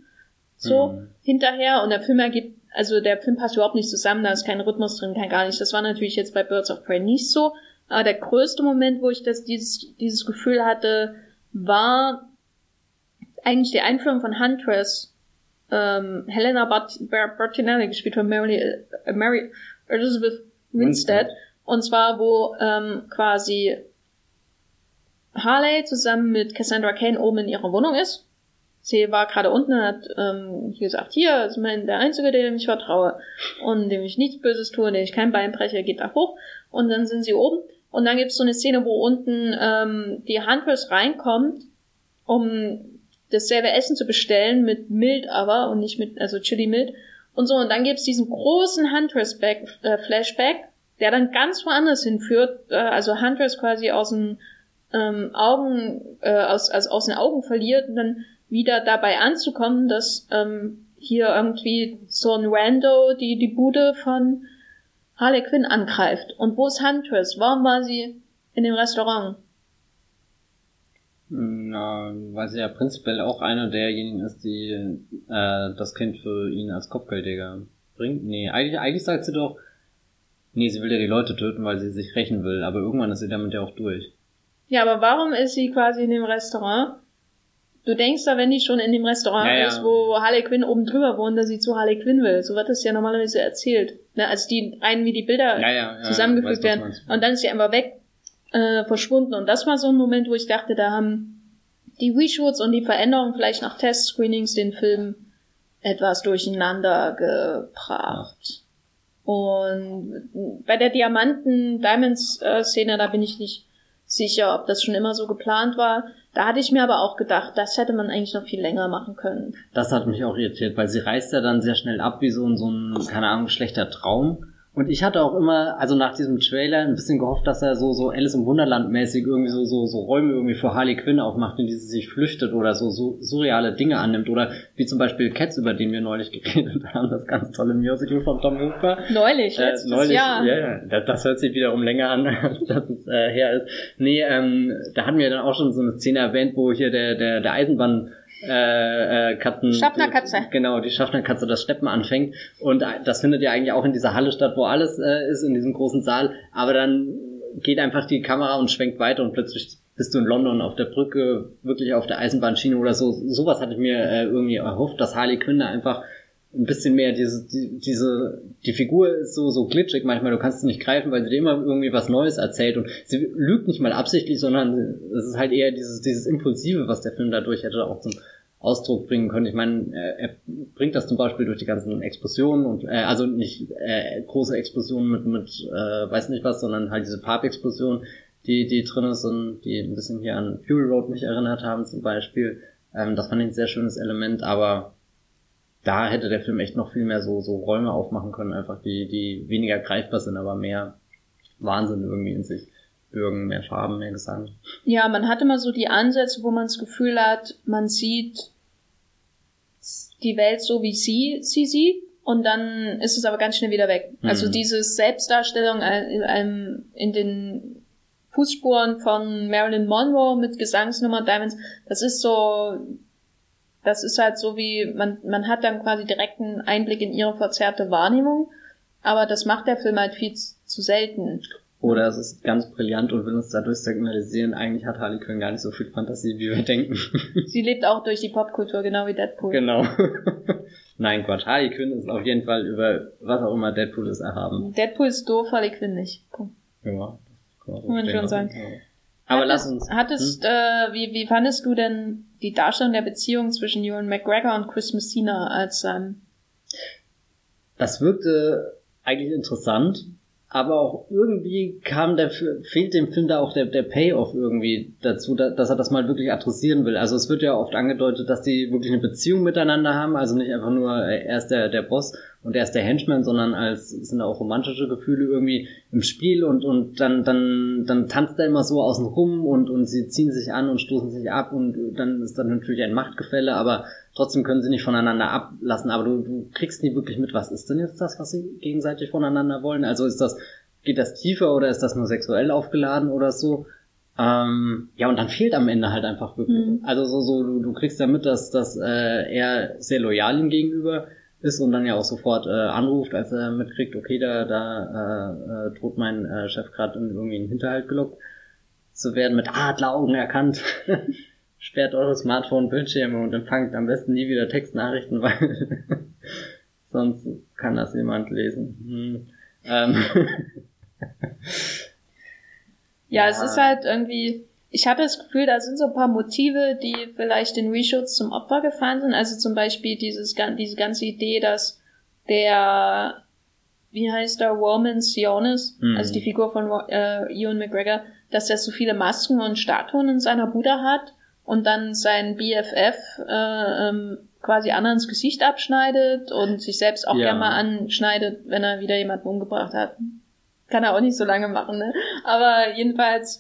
So, mhm. hinterher. Und der Film ergibt, also der Film passt überhaupt nicht zusammen, da ist kein Rhythmus drin, kein gar nicht. Das war natürlich jetzt bei Birds of Prey nicht so. Aber der größte Moment, wo ich das, dieses, dieses Gefühl hatte, war eigentlich die Einführung von Huntress ähm, Helena Bart Bertinelli gespielt von Mary, äh, Mary Elizabeth Winstead. Und zwar, wo ähm, quasi Harley zusammen mit Cassandra Kane oben in ihrer Wohnung ist. Sie war gerade unten und hat ähm, gesagt, hier ist mein, der Einzige, dem ich vertraue und dem ich nichts Böses tue, dem ich kein Bein breche, geht da hoch. Und dann sind sie oben. Und dann gibt's so eine Szene, wo unten ähm, die Huntress reinkommt, um dasselbe Essen zu bestellen, mit mild aber und nicht mit, also Chili mild. Und so, und dann gibt's diesen großen Huntress-Back, äh, der dann ganz woanders hinführt, äh, also Huntress quasi aus den ähm, Augen, äh, aus, also aus den Augen verliert und dann wieder dabei anzukommen, dass ähm, hier irgendwie so ein Rando die, die Bude von Harley Quinn angreift. Und wo ist Huntress? Warum war sie in dem Restaurant? Na, weil sie ja prinzipiell auch einer derjenigen ist, die äh, das Kind für ihn als Kopfgeldjäger bringt. Nee, eigentlich, eigentlich sagt sie doch, nee, sie will ja die Leute töten, weil sie sich rächen will, aber irgendwann ist sie damit ja auch durch. Ja, aber warum ist sie quasi in dem Restaurant? Du denkst da, wenn die schon in dem Restaurant ja, ja. ist, wo Harley Quinn oben drüber wohnt, dass sie zu Harley Quinn will. So wird das ja normalerweise erzählt. Ne? Also die einen, wie die Bilder ja, zusammengefügt werden. Und dann ist sie einfach weg äh, verschwunden. Und das war so ein Moment, wo ich dachte, da haben die Reshoots und die Veränderungen vielleicht nach Testscreenings den Film etwas durcheinander gebracht. Und bei der Diamanten-Diamonds-Szene, da bin ich nicht sicher, ob das schon immer so geplant war. Da hatte ich mir aber auch gedacht, das hätte man eigentlich noch viel länger machen können. Das hat mich auch irritiert, weil sie reißt ja dann sehr schnell ab wie so, so ein, keine Ahnung, schlechter Traum. Und ich hatte auch immer, also nach diesem Trailer, ein bisschen gehofft, dass er so, so Alice im Wunderland mäßig irgendwie so, so, so Räume irgendwie für Harley Quinn aufmacht, in die sie sich flüchtet oder so, so surreale Dinge annimmt. Oder wie zum Beispiel Cats, über den wir neulich geredet haben, das ganz tolle Musical von Tom Hooper. Neulich, äh, neulich, Jahr. Ja, ja, das, das hört sich wiederum länger an, als dass es äh, her ist. Nee, ähm, da hatten wir dann auch schon so eine Szene erwähnt, wo hier der, der, der Eisenbahn äh, äh, Katzen. Schaffnerkatze. Genau, die Schaffnerkatze das Steppen anfängt. Und das findet ja eigentlich auch in dieser Halle statt, wo alles äh, ist, in diesem großen Saal. Aber dann geht einfach die Kamera und schwenkt weiter und plötzlich bist du in London auf der Brücke, wirklich auf der Eisenbahnschiene oder so. Sowas hatte ich mir äh, irgendwie erhofft, dass Harley Quinn da einfach ein bisschen mehr diese, die, diese, die Figur ist so, so glitschig manchmal, du kannst sie nicht greifen, weil sie dir immer irgendwie was Neues erzählt und sie lügt nicht mal absichtlich, sondern es ist halt eher dieses, dieses Impulsive, was der Film dadurch hätte auch zum Ausdruck bringen können. Ich meine, er, bringt das zum Beispiel durch die ganzen Explosionen und, äh, also nicht äh, große Explosionen mit, mit äh, weiß nicht was, sondern halt diese Farbexplosionen, die, die drin sind, die ein bisschen hier an Fury Road mich erinnert haben zum Beispiel. Ähm, das fand ich ein sehr schönes Element, aber da hätte der Film echt noch viel mehr so, so Räume aufmachen können, einfach die, die weniger greifbar sind, aber mehr Wahnsinn irgendwie in sich bürgen, mehr Farben, mehr Gesang. Ja, man hat immer so die Ansätze, wo man das Gefühl hat, man sieht die Welt so, wie sie sie sieht, und dann ist es aber ganz schnell wieder weg. Mhm. Also diese Selbstdarstellung in, in den Fußspuren von Marilyn Monroe mit Gesangsnummer Diamonds, das ist so das ist halt so wie, man, man hat dann quasi direkten Einblick in ihre verzerrte Wahrnehmung, aber das macht der Film halt viel zu selten. Oder es ist ganz brillant und will uns dadurch signalisieren, eigentlich hat Harley Quinn gar nicht so viel Fantasie, wie wir denken. Sie lebt auch durch die Popkultur, genau wie Deadpool. Genau. Nein, Gott, Harley Quinn ist auf jeden Fall über was auch immer Deadpool ist erhaben. Deadpool ist doof, Harley Quinn nicht. Punkt. Ja, kann man, so Kann man stehen schon sagen. Aber hattest, lass uns. Hattest, äh, wie, wie fandest du denn die Darstellung der Beziehung zwischen Ewan McGregor und Chris Messina als ähm, Das wirkte eigentlich interessant, aber auch irgendwie kam der, fehlt dem Film da auch der, der Payoff irgendwie dazu, da, dass er das mal wirklich adressieren will. Also es wird ja oft angedeutet, dass die wirklich eine Beziehung miteinander haben, also nicht einfach nur äh, er ist der, der Boss und er ist der Henchman, sondern als es sind auch romantische Gefühle irgendwie im Spiel und, und dann, dann, dann tanzt er immer so außen rum und, und sie ziehen sich an und stoßen sich ab und dann ist dann natürlich ein Machtgefälle, aber trotzdem können sie nicht voneinander ablassen, aber du, du kriegst nie wirklich mit, was ist denn jetzt das, was sie gegenseitig voneinander wollen? Also ist das, geht das tiefer oder ist das nur sexuell aufgeladen oder so? Ähm, ja, und dann fehlt am Ende halt einfach wirklich. Mhm. Also so, so, du, du kriegst ja mit, dass, dass äh, er sehr loyal ihm gegenüber ist und dann ja auch sofort äh, anruft, als er mitkriegt, okay, da, da äh, äh, droht mein äh, Chef gerade in irgendwie einen Hinterhalt gelockt zu werden, mit Adleraugen erkannt. Sperrt eure Smartphone-Bildschirme und empfangt am besten nie wieder Textnachrichten, weil sonst kann das jemand lesen. Hm. Ähm. Ja, Ja. es ist halt irgendwie, ich habe das Gefühl, da sind so ein paar Motive, die vielleicht den Reshoots zum Opfer gefallen sind. Also zum Beispiel dieses, diese ganze Idee, dass der, wie heißt der, Roman Sionis, Mhm. also die Figur von äh, Ewan McGregor, dass er so viele Masken und Statuen in seiner Bude hat und dann sein BFF äh, ähm, quasi anderen ins Gesicht abschneidet und sich selbst auch Ja. gerne mal anschneidet, wenn er wieder jemanden umgebracht hat. Kann er auch nicht so lange machen, ne? Aber jedenfalls,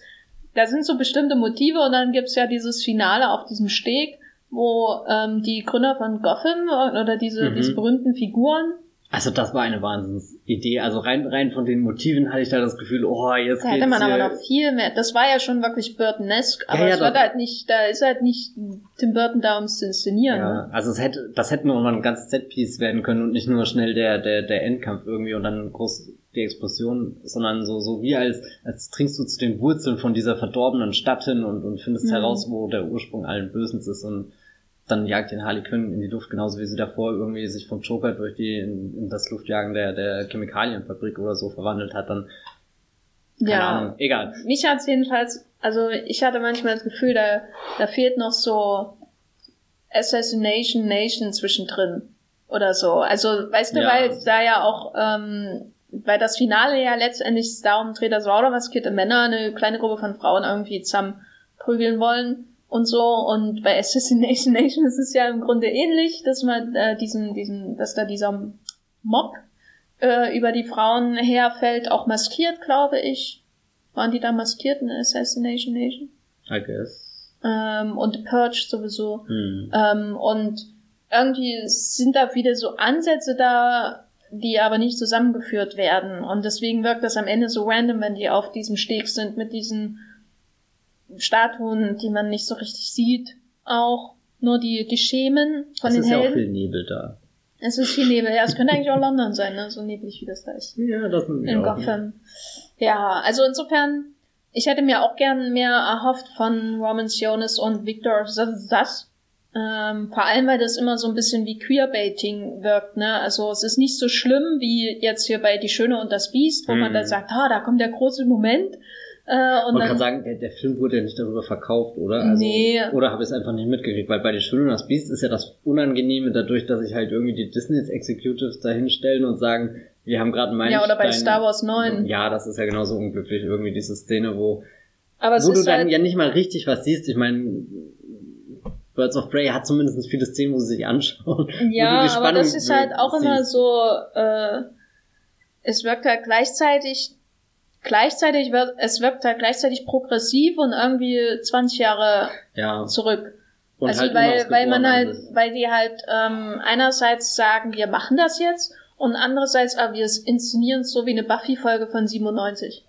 da sind so bestimmte Motive und dann gibt's ja dieses Finale auf diesem Steg, wo ähm, die Gründer von Gotham oder diese, Mhm. diese berühmten Figuren, Also das war eine Wahnsinnsidee. Also rein, rein von den Motiven hatte ich da das Gefühl, oh, jetzt da hätte man aber noch viel mehr. Das war ja schon wirklich Burton-esque, aber ja, es das- wird halt nicht, da ist halt nicht Tim Burton da, um es zu inszenieren. Ja, Ne? also es hätte, das hätte nur mal ein ganzes Setpiece werden können und nicht nur schnell der, der, der Endkampf irgendwie und dann groß die Explosion, sondern so, so wie als, als trinkst du zu den Wurzeln von dieser verdorbenen Stadt hin und, und findest Mhm. heraus, wo der Ursprung allen Bösens ist und dann jagt den Harley Quinn in die Luft, genauso wie sie davor irgendwie sich vom Joker durch die, in, in das Luftjagen der, der Chemikalienfabrik oder so verwandelt hat, dann, keine Ja. Ahnung, egal. Mich hat's jedenfalls, also ich hatte manchmal das Gefühl, da, da fehlt noch so Assassination Nation zwischendrin oder so. Also, weißt du, Ja. weil da ja auch, ähm, weil das Finale ja letztendlich darum dreht, dass lauter maskierte Männer eine kleine Gruppe von Frauen irgendwie zusammen prügeln wollen und so. Und bei Assassination Nation ist es ja im Grunde ähnlich, dass man äh, diesen, diesen, dass da dieser Mob äh, über die Frauen herfällt, auch maskiert, glaube ich. Waren die da maskiert in Assassination Nation? I guess. Ähm, und Purge sowieso. Hm. Ähm, und irgendwie sind da wieder so Ansätze da, die aber nicht zusammengeführt werden. Und deswegen wirkt das am Ende so random, wenn die auf diesem Steg sind mit diesen Statuen, die man nicht so richtig sieht. Auch nur die, die Schemen von es den ist ja auch Helden. viel Nebel da. es ist viel Nebel. Ja, es könnte eigentlich auch London sein, ne? so neblig wie das da ist Ja, das sind in Gotham. Ja, also insofern, ich hätte mir auch gern mehr erhofft von Roman Sionis und Victor Sass. Ähm, vor allem, weil das immer so ein bisschen wie Queerbaiting wirkt, ne? Also es ist nicht so schlimm wie jetzt hier bei Die Schöne und das Biest, wo man Mhm. dann sagt, ah, da kommt der große Moment. Äh, und Man dann, kann sagen, der, der Film wurde ja nicht darüber verkauft, oder? Also, Nee. Oder habe ich es einfach nicht mitgekriegt, weil bei Die Schöne und das Biest ist ja das Unangenehme dadurch, dass sich halt irgendwie die Disney's Executives da hinstellen und sagen, wir haben gerade meinen ja, oder bei Star Wars 9. Ja, das ist ja genauso unglücklich, irgendwie diese Szene, wo, wo du dann halt, ja nicht mal richtig was siehst. Ich meine, Birds of Prey hat zumindest viele Szenen, wo sie sich anschauen. Ja, aber das ist halt auch immer siehst. so, äh, es wirkt halt gleichzeitig, gleichzeitig wird, es wirkt halt gleichzeitig progressiv und irgendwie 20 Jahre Ja, zurück. und also halt weil, weil man halt, sich. weil die halt ähm, einerseits sagen, wir machen das jetzt und andererseits, aber wir inszenieren es so wie eine Buffy-Folge von 97.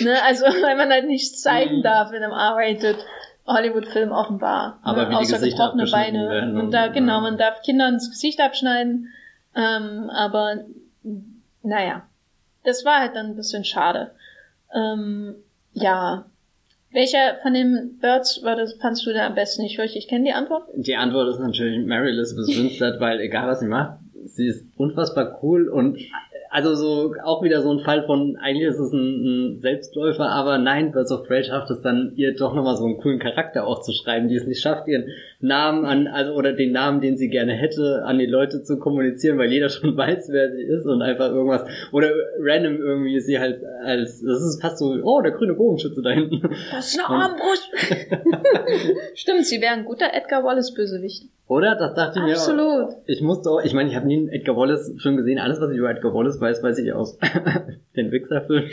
Ne? Also weil man halt nichts zeigen Mhm. darf in einem R-rated Hollywood-Film offenbar. Aber ne? wie die Außer Gesichter gebrochene Beine. werden Und und- da, genau, ja. man darf Kindern das Gesicht abschneiden. Ähm, aber naja. Das war halt dann ein bisschen schade. Ähm, ja. Welcher von den Birds war das, fandst du da am besten? Ich fürchte, ich kenne die Antwort. Die Antwort ist natürlich Mary Elizabeth Winstead, weil egal was sie macht, sie ist unfassbar cool und also so auch wieder so ein Fall von, eigentlich ist es ein, ein Selbstläufer, aber nein, Birds of Prey schafft es dann, ihr doch nochmal so einen coolen Charakter auch zu schreiben, die es nicht schafft, ihren Namen an, also oder den Namen, den sie gerne hätte, an die Leute zu kommunizieren, weil jeder schon weiß, wer sie ist und einfach irgendwas, oder random irgendwie sie halt als, das ist fast so, oh, der grüne Bogenschütze da hinten. Das ist eine Armbrust! Stimmt, sie wäre ein guter Edgar Wallace-Bösewicht. Oder? Das dachte ich mir Absolut. Ich musste auch, ich meine, ich habe nie einen Edgar Wallace Film gesehen. Alles, was ich über Edgar Wallace weiß, weiß ich aus den Wichser-Filmen.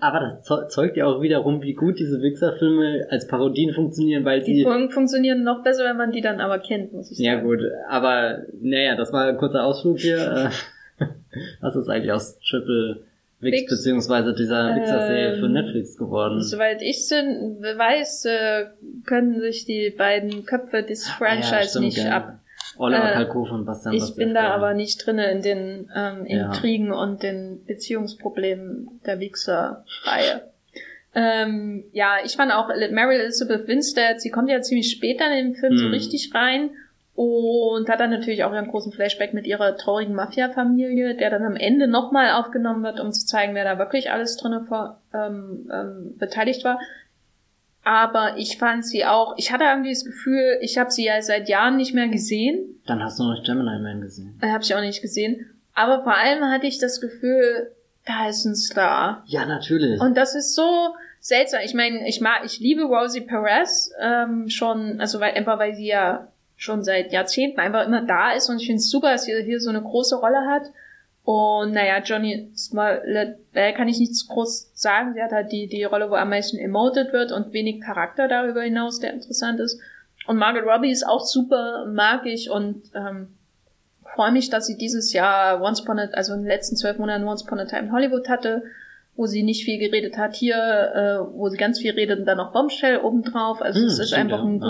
Aber das zeugt ja auch wiederum, wie gut diese Wichser-Filme als Parodien funktionieren, weil die... Die funktionieren noch besser, wenn man die dann aber kennt, muss ich sagen. Ja gut, aber naja, das war ein kurzer Ausflug hier. Was ist eigentlich aus Triple Wix, beziehungsweise dieser Wixer-Serie ähm, für Netflix geworden. Soweit ich sind, weiß, äh, können sich die beiden Köpfe des Franchise ja, stimmt, nicht ja. ab. Oliver äh, Kalkofe und Bastian Ich bin da aber nicht drinne in den ähm, Intrigen ja. und den Beziehungsproblemen der Wixer-Reihe. ähm, ja, ich fand auch Mary Elizabeth Winstead, sie kommt ja ziemlich spät dann in den Film hm. so richtig rein und hat dann natürlich auch einen großen Flashback mit ihrer traurigen Mafia-Familie, der dann am Ende nochmal aufgenommen wird, um zu zeigen, wer da wirklich alles drin ähm, ähm, beteiligt war. Aber ich fand sie auch, ich hatte irgendwie das Gefühl, ich habe sie ja seit Jahren nicht mehr gesehen. Dann hast du noch Gemini Man gesehen. Äh, habe ich auch nicht gesehen. Aber vor allem hatte ich das Gefühl, da ist ein Star. Ja, natürlich. Und das ist so seltsam. Ich meine, ich mag, ich liebe Rosie Perez ähm, schon, also weil einfach weil sie ja schon seit Jahrzehnten einfach immer da ist und ich finde es super, dass sie hier so eine große Rolle hat. Und naja, Johnny Smollett kann ich nichts groß sagen. Sie hat halt die, die Rolle, wo am meisten emoted wird und wenig Charakter darüber hinaus, der interessant ist. Und Margaret Robbie ist auch super, mag ich und ähm, freue mich, dass sie dieses Jahr Once Upon a, also in den letzten zwölf Monaten Once Upon a Time in Hollywood hatte, wo sie nicht viel geredet hat. Hier, äh, wo sie ganz viel redet und dann noch Bombshell obendrauf. Also hm, es ist einfach ein ja.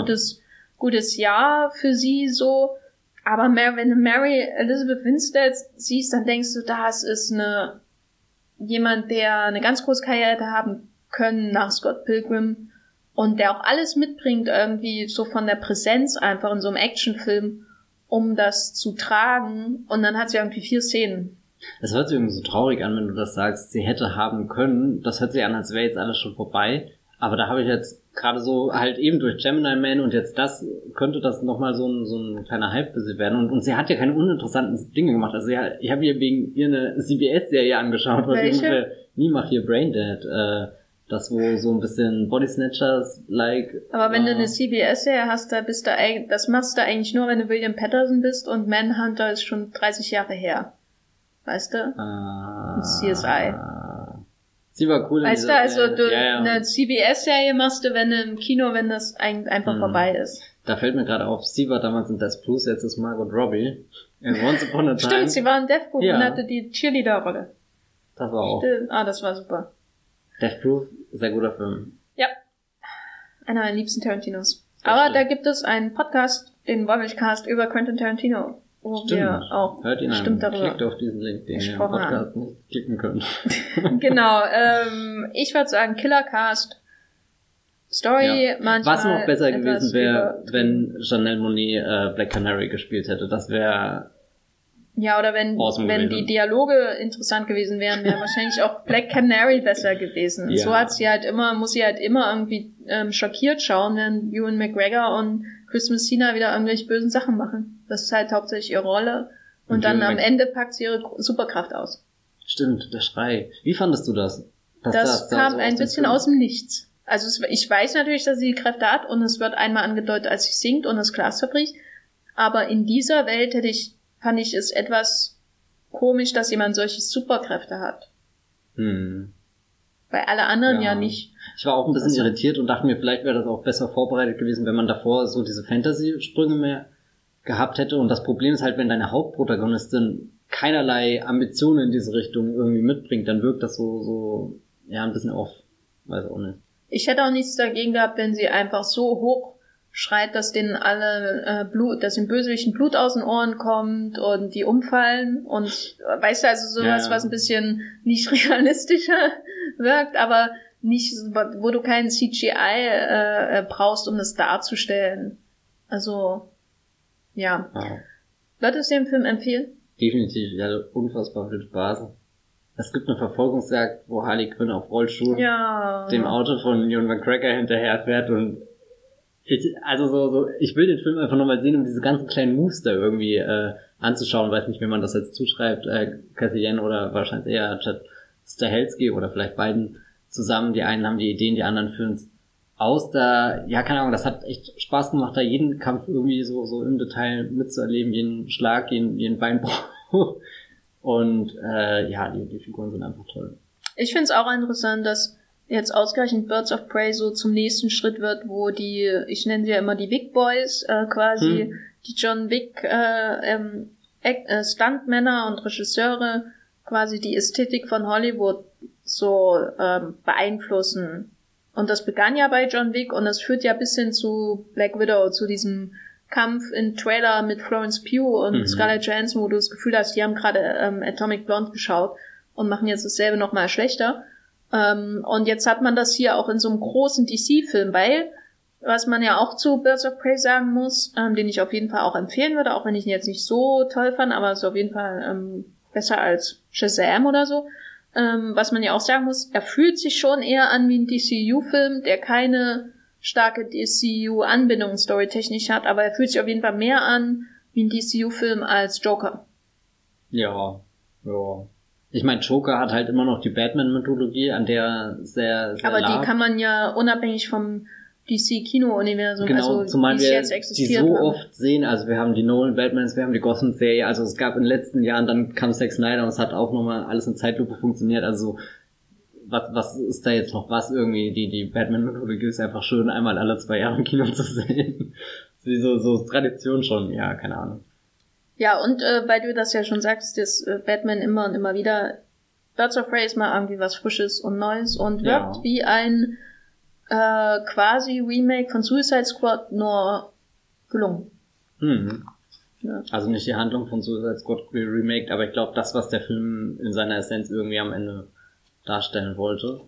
Gutes Jahr für sie so. Aber wenn du Mary Elizabeth Winstead siehst, dann denkst du, das ist eine, jemand, der eine ganz große Karriere haben können nach Scott Pilgrim und der auch alles mitbringt, irgendwie so von der Präsenz einfach in so einem Actionfilm, um das zu tragen. Und dann hat sie irgendwie vier Szenen. Es hört sich irgendwie so traurig an, wenn du das sagst, sie hätte haben können. Das hört sich an, als wäre jetzt alles schon vorbei. Aber da habe ich jetzt gerade so halt eben durch Gemini Man und jetzt das könnte das nochmal so ein, so ein kleiner Hype für sie werden. Und, und sie hat ja keine uninteressanten Dinge gemacht. Also ja, ich habe ihr wegen ihr eine CBS-Serie angeschaut, ungefähr nie mache hier Braindead. Äh, das wo so ein bisschen Body Snatchers like. Aber wenn äh, du eine CBS-Serie hast, da bist du eigentlich, das machst du eigentlich nur, wenn du William Patterson bist und Manhunter ist schon 30 Jahre her. Weißt du? Äh, CSI. Sie war cool. Weißt du, also du ja, ja. eine CBS-Serie machst du, wenn du im Kino, wenn das ein, einfach mhm. vorbei ist. Da fällt mir gerade auf, sie war damals in Death Plus, jetzt ist Margot Robbie. In Once Upon a Time. Stimmt, sie war in Death Proof ja. und hatte die Cheerleader-Rolle. Das war auch. Stimmt. Ah, das war super. Death Proof, sehr guter Film. Ja. Einer meiner liebsten Tarantinos. Das Aber stimmt. da gibt es einen Podcast, den Wobbelcast über Quentin Tarantino wo Stimmt. wir auch Hört ihn bestimmt an. darüber Klickt auf diesen Link, den ihr im Podcast nicht klicken könnt. genau, ähm, ich würde sagen Killercast. Story ja. manchmal. Was noch besser gewesen wäre, wenn Janelle Monet äh, Black Canary gespielt hätte. Das wäre ja, oder wenn, awesome wenn die Dialoge interessant gewesen wären, wäre wahrscheinlich auch Black Canary besser gewesen. Ja. So hat sie halt immer, muss sie halt immer irgendwie ähm, schockiert schauen, wenn Ewan McGregor und Chris Messina wieder irgendwelche bösen Sachen machen. Das ist halt hauptsächlich ihre Rolle. Und, und dann am Ende packt sie ihre Superkraft aus. Stimmt, der Schrei. Wie fandest du das? das, das kam so ein bisschen aus dem Nichts. Also es, ich weiß natürlich, dass sie die Kräfte hat und es wird einmal angedeutet, als sie singt und das Glas zerbricht. Aber in dieser Welt hätte ich, fand ich es etwas komisch, dass jemand solche Superkräfte hat. Hm. Bei alle anderen ja, ja nicht. Ich war auch ein bisschen also, irritiert und dachte mir, vielleicht wäre das auch besser vorbereitet gewesen, wenn man davor so diese Fantasy-Sprünge mehr gehabt hätte. Und das Problem ist halt, wenn deine Hauptprotagonistin keinerlei Ambitionen in diese Richtung irgendwie mitbringt, dann wirkt das so, so, ja, ein bisschen off. Weiß auch nicht. Ich hätte auch nichts dagegen gehabt, wenn sie einfach so hoch schreit, dass denen alle äh, Blut, dass dem Bösewichten Blut aus den Ohren kommt und die umfallen und weißt du, also sowas, ja, ja. was ein bisschen nicht realistischer wirkt, aber nicht, wo du kein CGI äh, äh, brauchst, um das darzustellen. Also, ja. ja. Würdest du den Film empfehlen? Definitiv, ich hatte unfassbar viel Spaß. Es gibt eine Verfolgungsjagd, wo Harley Quinn auf Rollschuhen ja. dem Auto von Ewan McGregor hinterherfährt und ich, also so, so, ich will den Film einfach nochmal sehen, um diese ganzen kleinen Moves da irgendwie äh, anzuschauen. Weiß nicht, wie man das jetzt zuschreibt, äh, Cassian oder wahrscheinlich eher Chad Stahelski oder vielleicht beiden zusammen. Die einen haben die Ideen, die anderen führen es aus. Da, ja, keine Ahnung, das hat echt Spaß gemacht, da jeden Kampf irgendwie so, so im Detail mitzuerleben, jeden Schlag, jeden, jeden Beinbruch. Und äh, ja, die, die Figuren sind einfach toll. Ich finde es auch interessant, dass jetzt ausgerechnet Birds of Prey so zum nächsten Schritt wird, wo die, ich nenne sie ja immer die Big Boys, äh, quasi hm. die John Wick äh, ähm, äh, Stuntmänner und Regisseure quasi die Ästhetik von Hollywood so ähm, beeinflussen. Und das begann ja bei John Wick und das führt ja bis hin zu Black Widow, zu diesem Kampf in Trailer mit Florence Pugh und mhm. Scarlett Johansson, wo du das Gefühl hast, die haben gerade ähm, Atomic Blonde geschaut und machen jetzt dasselbe nochmal schlechter. Ähm, und jetzt hat man das hier auch in so einem großen DC-Film, weil, was man ja auch zu Birds of Prey sagen muss, ähm, den ich auf jeden Fall auch empfehlen würde, auch wenn ich ihn jetzt nicht so toll fand, aber ist auf jeden Fall ähm, besser als Shazam oder so. Ähm, was man ja auch sagen muss, er fühlt sich schon eher an wie ein DCU-Film, der keine starke DCU-Anbindung storytechnisch hat, aber er fühlt sich auf jeden Fall mehr an wie ein DCU-Film als Joker. Ja, ja. Ich meine, Joker hat halt immer noch die Batman-Mythologie, an der sehr, sehr Aber lag. die kann man ja unabhängig vom DC-Kino-Universum, genau, also zumal wir die so haben. oft sehen, also wir haben die Nolan Batmans, wir haben die Gotham-Serie, also es gab in den letzten Jahren, dann kam Zack Snyder und es hat auch nochmal alles in Zeitlupe funktioniert, also was, was ist da jetzt noch was irgendwie, die, die Batman-Mythologie ist einfach schön, einmal alle zwei Jahre im Kino zu sehen. So, so Tradition schon, ja, keine Ahnung. Ja, und äh, weil du das ja schon sagst, dass äh, Batman immer und immer wieder Birds of Prey ist mal irgendwie was Frisches und Neues und wirkt ja. wie ein äh, quasi Remake von Suicide Squad, nur gelungen. Mhm. Ja. Also nicht die Handlung von Suicide Squad remaked, aber ich glaube, das, was der Film in seiner Essenz irgendwie am Ende darstellen wollte.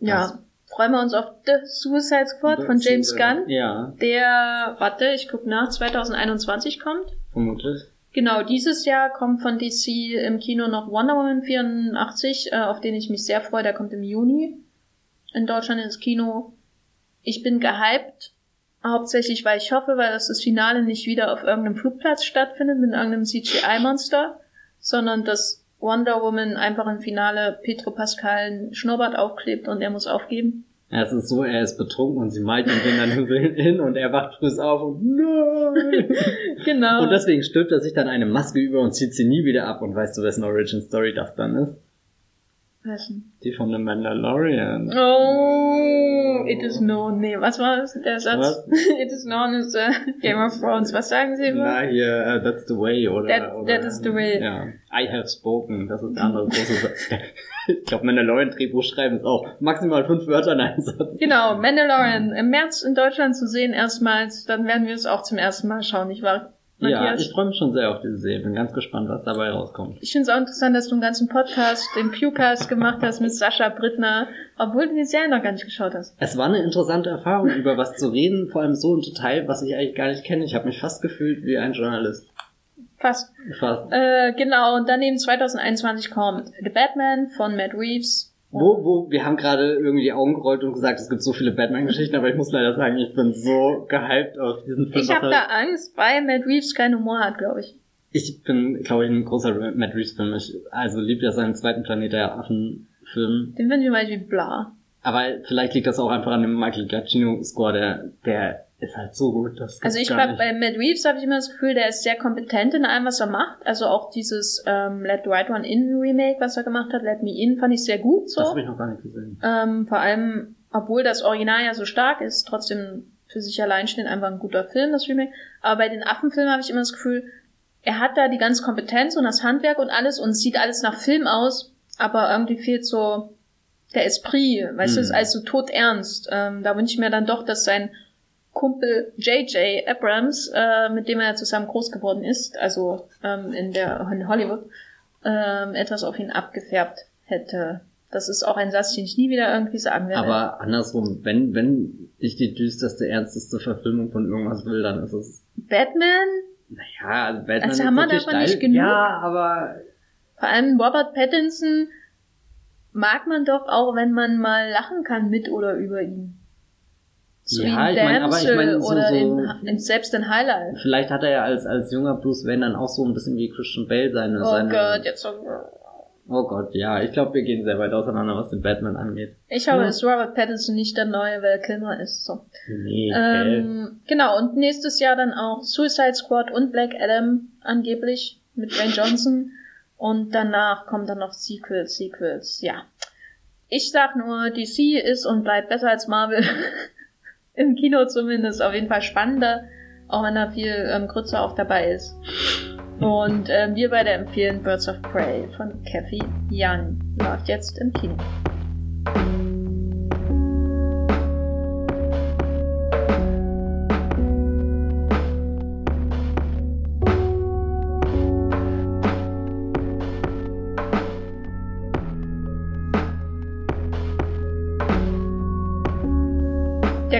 Ja, freuen wir uns auf The Suicide Squad The von James Gunn. Ja. Der, warte, ich guck nach, 2021 kommt. Vermutlich. Genau, dieses Jahr kommt von DC im Kino noch Wonder Woman 84, äh, auf den ich mich sehr freue. Der kommt im Juni in Deutschland ins Kino. Ich bin gehypt, hauptsächlich weil ich hoffe, weil das, das Finale nicht wieder auf irgendeinem Flugplatz stattfindet mit irgendeinem CGI-Monster, sondern dass Wonder Woman einfach im Finale Petro Pascal einen Schnurrbart aufklebt und er muss aufgeben. Ja, es ist so, er ist betrunken und sie malt ihn dann hin und er wacht früh auf und nein! genau. Und deswegen stülpt er sich dann eine Maske über und zieht sie nie wieder ab und weißt du, wessen Origin Story das dann ist? Wessen? Die von The Mandalorian. Oh, it is known. Nee, was war das, der Satz? Was? it is known as uh, Game of Thrones. Was sagen Sie immer? Na, hier, uh, that's the way, oder? That, oder, that is the way. Ja. I have spoken. Das ist der andere große Satz. ich glaube, Mandalorian-Drehbuch schreiben ist auch maximal fünf Wörter in einem Satz. Genau, Mandalorian. Im März in Deutschland zu sehen erstmals. Dann werden wir es auch zum ersten Mal schauen, nicht wahr? Matthias. Ja, ich freue mich schon sehr auf diese Serie. Bin ganz gespannt, was dabei rauskommt. Ich finde es auch interessant, dass du einen ganzen Podcast, den Pewcast gemacht hast mit Sascha Brittner, obwohl du die Serie noch gar nicht geschaut hast. Es war eine interessante Erfahrung, über was zu reden, vor allem so ein Detail, was ich eigentlich gar nicht kenne. Ich habe mich fast gefühlt wie ein Journalist. Fast. Fast. Äh, genau, und dann eben 2021 kommt The Batman von Matt Reeves. Wo, wo, wir haben gerade irgendwie die Augen gerollt und gesagt, es gibt so viele Batman-Geschichten, aber ich muss leider sagen, ich bin so gehypt auf diesen Film. Ich habe da Angst, weil Matt Reeves keinen Humor hat, glaube ich. Ich bin, glaube ich, ein großer Matt Reeves-Film. Ich also liebe ja seinen zweiten Planet der Affen-Film. Den finde ich mal wie bla. Aber vielleicht liegt das auch einfach an dem Michael Giacchino-Score, der, der ist halt so gut. Das also ich glaube, bei Matt Reeves habe ich immer das Gefühl, der ist sehr kompetent in allem, was er macht. Also auch dieses ähm, Let the Right One In Remake, was er gemacht hat, Let Me In, fand ich sehr gut so. Das habe ich noch gar nicht gesehen. Ähm, vor allem, obwohl das Original ja so stark ist, trotzdem für sich allein stehen einfach ein guter Film, das Remake. Aber bei den Affenfilmen habe ich immer das Gefühl, er hat da die ganze Kompetenz und das Handwerk und alles und sieht alles nach Film aus, aber irgendwie fehlt so der Esprit, weißt hm. du, ist alles so todernst. Ähm, da wünsche ich mir dann doch, dass sein Kumpel J.J. Abrams, äh, mit dem er zusammen groß geworden ist, also ähm, in der in Hollywood, ähm, etwas auf ihn abgefärbt hätte. Das ist auch ein Satz, den ich nie wieder irgendwie sagen werde. Aber andersrum, wenn, wenn ich die düsterste, ernsteste Verfilmung von irgendwas will, dann ist es. Batman? Naja, also Batman Also haben wir davon nicht genug? Ja, aber Vor allem Robert Pattinson mag man doch auch, wenn man mal lachen kann mit oder über ihn. So Ja, in ich mein, aber ich Damsel mein, so- oder so- in, selbst in Highlight. vielleicht hat er ja als, als junger Bruce Wayne dann auch so ein bisschen wie Christian Bale seine, Oh seine Gott, jetzt so. Oh Gott, ja, ich glaube, wir gehen sehr weit auseinander, was den Batman angeht. Ich hoffe, Ja. dass Robert Pattinson nicht der neue Val Kilmer ist. So. Nee. Ähm, genau, und nächstes Jahr dann auch Suicide Squad und Black Adam angeblich mit Dwayne Johnson. Und danach kommen dann noch Sequels, Sequels, ja. Ich sag nur, DC ist und bleibt besser als Marvel. Im Kino zumindest auf jeden Fall spannender, auch wenn da viel ähm, Grütze auch dabei ist. Und ähm, wir beide empfehlen Birds of Prey von Kathy Young. Läuft jetzt im Kino.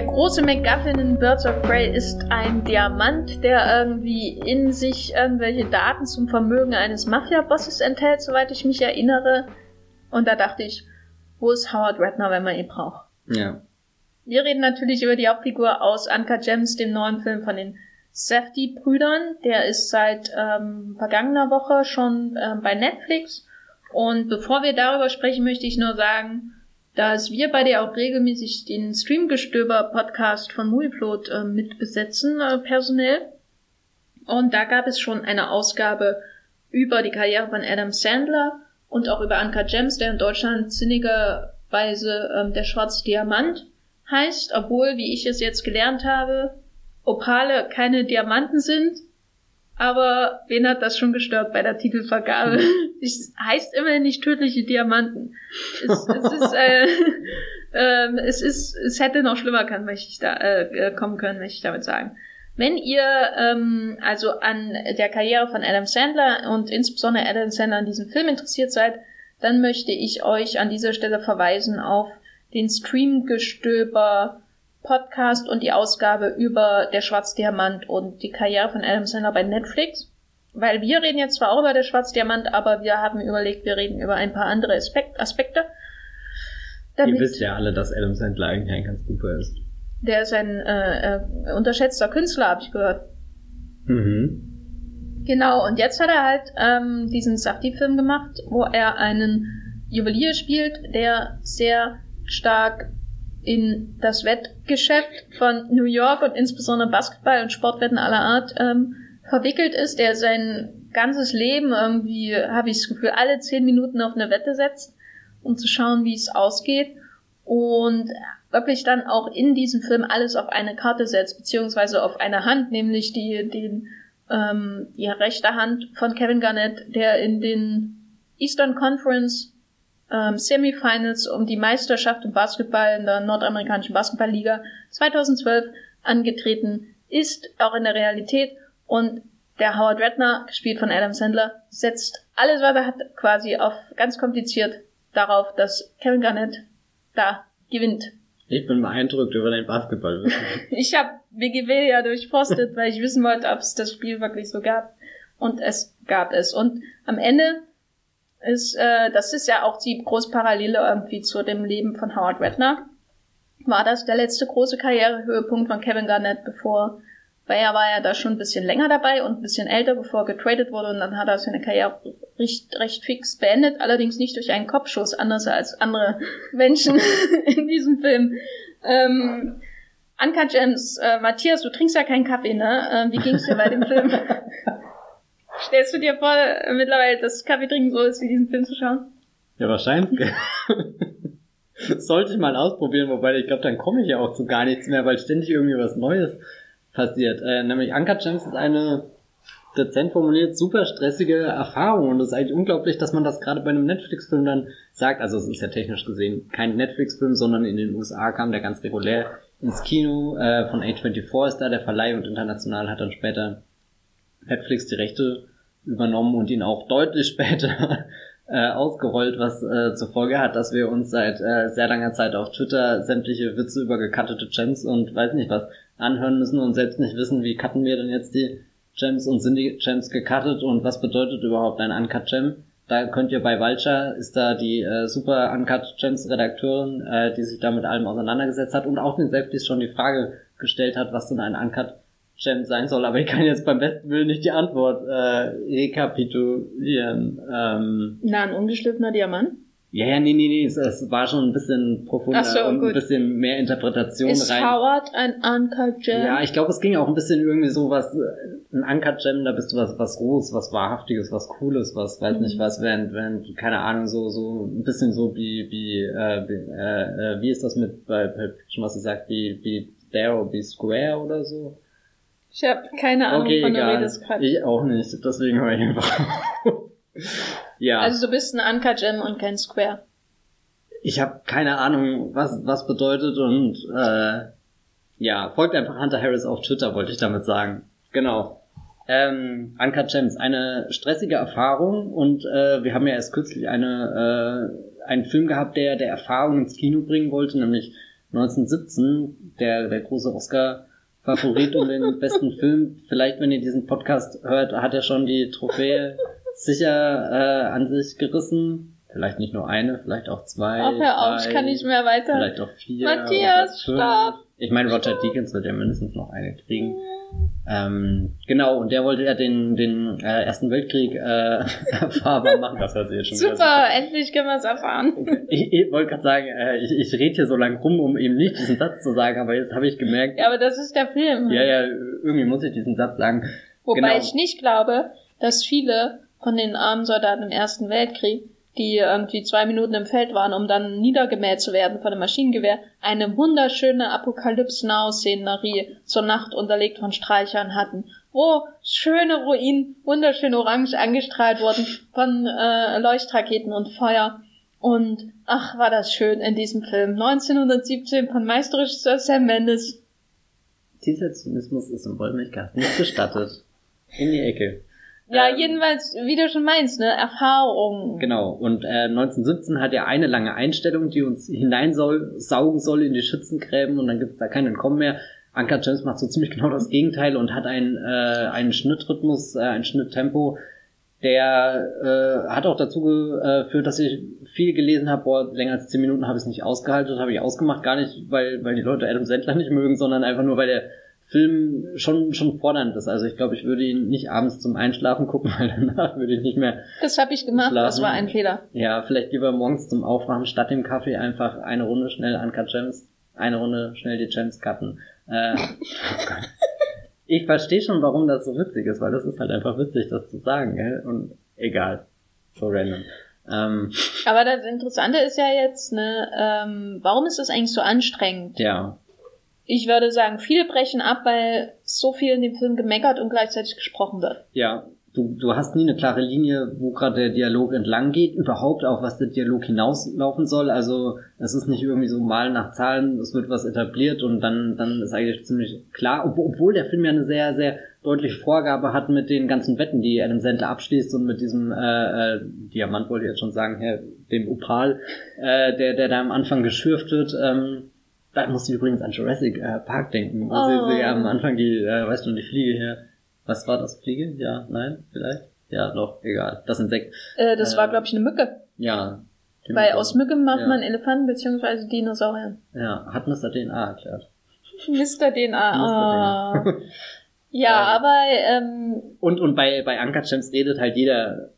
Große MacGuffin in Birds of Prey ist ein Diamant, der irgendwie in sich irgendwelche Daten zum Vermögen eines Mafia-Bosses enthält, soweit ich mich erinnere. Und da dachte ich, wo ist Howard Ratner, wenn man ihn braucht? ja. Wir reden natürlich über die Hauptfigur aus Anka Gems, dem neuen Film von den Safdie-Brüdern. Der ist seit ähm, vergangener Woche schon ähm, bei Netflix. Und bevor wir darüber sprechen, möchte ich nur sagen, dass wir bei dir auch regelmäßig den Streamgestöber-Podcast von Movieplot äh, mitbesetzen, äh, personell. Und da gab es schon eine Ausgabe über die Karriere von Adam Sandler und auch über Anka Gems, der in Deutschland sinnigerweise ähm, der schwarze Diamant heißt, obwohl, wie ich es jetzt gelernt habe, Opale keine Diamanten sind. Aber wen hat das schon gestört bei der Titelvergabe? Es heißt immerhin nicht tödliche Diamanten. Es, es ist, äh, ähm, es ist, es hätte noch schlimmer kann, möchte ich da, äh, äh, kommen können, möchte ich damit sagen. Wenn ihr ähm, also an der Karriere von Adam Sandler und insbesondere Adam Sandler an diesem Film interessiert seid, dann möchte ich euch an dieser Stelle verweisen auf den Streamgestöber Podcast und die Ausgabe über der Schwarzdiamant und die Karriere von Adam Sandler bei Netflix. Weil wir reden jetzt zwar auch über der Schwarzdiamant, aber wir haben überlegt, wir reden über ein paar andere Aspekt Aspekte. Ihr wisst ja alle, dass Adam Sandler eigentlich ein ganz guter ist. Der ist ein äh, äh, unterschätzter Künstler, habe ich gehört. Mhm. Genau, und jetzt hat er halt ähm, diesen Safdie-Film gemacht, wo er einen Juwelier spielt, der sehr stark in das Wettgeschäft von New York und insbesondere Basketball und Sportwetten aller Art ähm, verwickelt ist, der sein ganzes Leben irgendwie, habe ich das Gefühl, alle zehn Minuten auf eine Wette setzt, um zu schauen, wie es ausgeht. Und wirklich dann auch in diesem Film alles auf eine Karte setzt, beziehungsweise auf eine Hand, nämlich die, den, ähm, die rechte Hand von Kevin Garnett, der in den Eastern Conference ähm, Semifinals um die Meisterschaft im Basketball in der nordamerikanischen Basketballliga 2012 angetreten ist, auch in der Realität. Und der Howard Ratner, gespielt von Adam Sandler, setzt alles, was er hat, quasi auf ganz kompliziert darauf, dass Kevin Garnett da gewinnt. Ich bin beeindruckt über den Basketball. Ich habe WGW ja durchforstet, weil ich wissen wollte, ob es das Spiel wirklich so gab. Und es gab es. Und am Ende ist, äh, das ist ja auch die große Parallele irgendwie zu dem Leben von Howard Ratner. War das der letzte große Karrierehöhepunkt von Kevin Garnett, bevor, weil er war ja da schon ein bisschen länger dabei und ein bisschen älter, bevor er getradet wurde und dann hat er seine Karriere recht, recht fix beendet, allerdings nicht durch einen Kopfschuss, anders als andere Menschen in diesem Film. Ähm, Anka James, äh, Matthias, du trinkst ja keinen Kaffee, ne? Äh, wie ging's dir bei dem Film? Stellst du dir vor, mittlerweile, dass Kaffee trinken so ist, wie diesen Film zu schauen? Ja, wahrscheinlich. Sollte ich mal ausprobieren, wobei ich glaube, dann komme ich ja auch zu gar nichts mehr, weil ständig irgendwie was Neues passiert. Äh, nämlich Anka Gems ist eine dezent formuliert super stressige Erfahrung und es ist eigentlich unglaublich, dass man das gerade bei einem Netflix-Film dann sagt. Also es ist ja technisch gesehen kein Netflix-Film, sondern in den USA kam der ganz regulär ins Kino. Äh, von A24 ist da der Verleih und international hat dann später Netflix die Rechte übernommen und ihn auch deutlich später äh, ausgerollt, was äh, zur Folge hat, dass wir uns seit äh, sehr langer Zeit auf Twitter sämtliche Witze über gekattete Gems und weiß nicht was anhören müssen und selbst nicht wissen, wie cutten wir denn jetzt die Gems und sind die Gems gecuttet und was bedeutet überhaupt ein Uncut Gem? Da könnt ihr bei Vulture, ist da die äh, super Uncut Gems Redakteurin, äh, die sich da mit allem auseinandergesetzt hat und auch den Selfies schon die Frage gestellt hat, was denn ein Uncut Gem sein soll. Aber ich kann jetzt beim besten Willen nicht die Antwort äh, rekapitulieren. Ähm, Na, ein ungeschliffener Diamant? Ja, ja, nee, nee, nee, es, es war schon ein bisschen profunder so, und gut. ein bisschen mehr Interpretation Ist rein. Howard ein Uncut Gem? Ja, ich glaube, es ging auch ein bisschen irgendwie so was, äh, ein Uncut Gem, da bist du was, was Rohes, was Wahrhaftiges, was Cooles, was, weiß nicht Mhm. was, während, während, keine Ahnung, so, so, ein bisschen so wie, wie, äh, wie, äh, äh, wie ist das mit, bei Fiction, was sie sagt, wie, wie there or be square oder so? Ich habe keine Ahnung Okay, von der egal. Rede gerade. Ich auch nicht, deswegen höre ich einfach. ja. Also du bist ein Uncut Gem und kein Square. Ich habe keine Ahnung, was was bedeutet und äh, ja, folgt einfach Hunter Harris auf Twitter, wollte ich damit sagen. Genau. Ähm, Uncut Gems, eine stressige Erfahrung und äh, wir haben ja erst kürzlich eine äh, einen Film gehabt, der der Erfahrung ins Kino bringen wollte, nämlich 1917, der der große Oscar Favorit um den besten Film. Vielleicht, wenn ihr diesen Podcast hört, hat er schon die Trophäe sicher äh, an sich gerissen. Vielleicht nicht nur eine, vielleicht auch zwei. Ach, hör auf, drei, ich kann nicht mehr weiter. Vielleicht auch vier. Matthias, stopp. Ich meine, Roger Deakins wird ja mindestens noch eine kriegen. Ähm, genau, und der wollte ja den, den äh, Ersten Weltkrieg äh, erfahrbar machen. Das hört sich jetzt schon wieder Super, endlich können wir es erfahren. Ich, ich wollte gerade sagen, äh, ich, ich rede hier so lang rum, um eben nicht diesen Satz zu sagen, aber jetzt habe ich gemerkt, Ja, aber das ist der Film. ja, ja, irgendwie muss ich diesen Satz sagen. Wobei genau. ich nicht glaube, dass viele von den armen Soldaten im Ersten Weltkrieg, die irgendwie zwei Minuten im Feld waren, um dann niedergemäht zu werden von einem Maschinengewehr, eine wunderschöne Apokalypsen-Szenerie zur Nacht unterlegt von Streichern hatten, wo schöne Ruinen, wunderschön orange angestrahlt wurden von äh, Leuchtraketen und Feuer. Und ach, war das schön in diesem Film. 1917 von Meisterregisseur Sam Mendes. Dieser Zynismus ist im Wollmilchgast nicht gestattet. In die Ecke. Ja, Ähm, jedenfalls, wie du schon meinst, ne, Erfahrung. Genau, und äh, 1917 hat er eine lange Einstellung, die uns hineinsaugen soll in die Schützengräben und dann gibt's da kein Entkommen mehr. Anka James macht so ziemlich genau das Gegenteil und hat einen, äh, einen Schnittrhythmus, äh, ein Schnitttempo, der äh, hat auch dazu geführt, dass ich viel gelesen habe. Boah, länger als 10 Minuten habe ich es nicht ausgehalten, habe ich ausgemacht, gar nicht, weil, weil die Leute Adam Sandler nicht mögen, sondern einfach nur, weil der Film schon, schon fordernd ist. Also ich glaube, ich würde ihn nicht abends zum Einschlafen gucken, weil danach würde ich nicht mehr Das habe ich gemacht, das Schlafen. war ein Fehler. ja, vielleicht lieber morgens zum Aufwachen statt dem Kaffee einfach eine Runde schnell Uncut Gems, eine Runde schnell die Gems cutten. Äh, oh Gott. ich verstehe schon, warum das so witzig ist, weil das ist halt einfach witzig, das zu sagen, gell? Und egal. So random. Ähm, Aber das Interessante ist ja jetzt, ne, ähm, warum ist das eigentlich so anstrengend? ja, Ich würde sagen, viele brechen ab, weil so viel in dem Film gemeckert und gleichzeitig gesprochen wird. ja. Du, du hast nie eine klare Linie, wo gerade der Dialog entlang geht, überhaupt auch, was der Dialog hinauslaufen soll. Also es ist nicht irgendwie so mal nach Zahlen, es wird was etabliert und dann, dann ist eigentlich ziemlich klar, ob, obwohl der Film ja eine sehr, sehr deutliche Vorgabe hat mit den ganzen Wetten, die Adam Sandler abschließt und mit diesem äh, äh, Diamant wollte ich jetzt schon sagen, ja, dem Opal, äh, der, der da am Anfang geschürft wird. Ähm, da musste ich übrigens an Jurassic äh, Park denken, wo Oh. sie, sie am Anfang die, äh, weißt du, die Fliege hier was war das? Fliege? Ja, nein, vielleicht? Ja, doch, egal. Das Insekt. Äh, das Äh, war, glaube ich, eine Mücke. Ja. Weil aus Mücke macht Ja. man Elefanten bzw. Dinosaurier. Ja, hat Mr. DNA erklärt. Mr. DNA. Mr. Oh. Ja, Ähm. aber ähm, Und, und bei, bei Gems redet halt jeder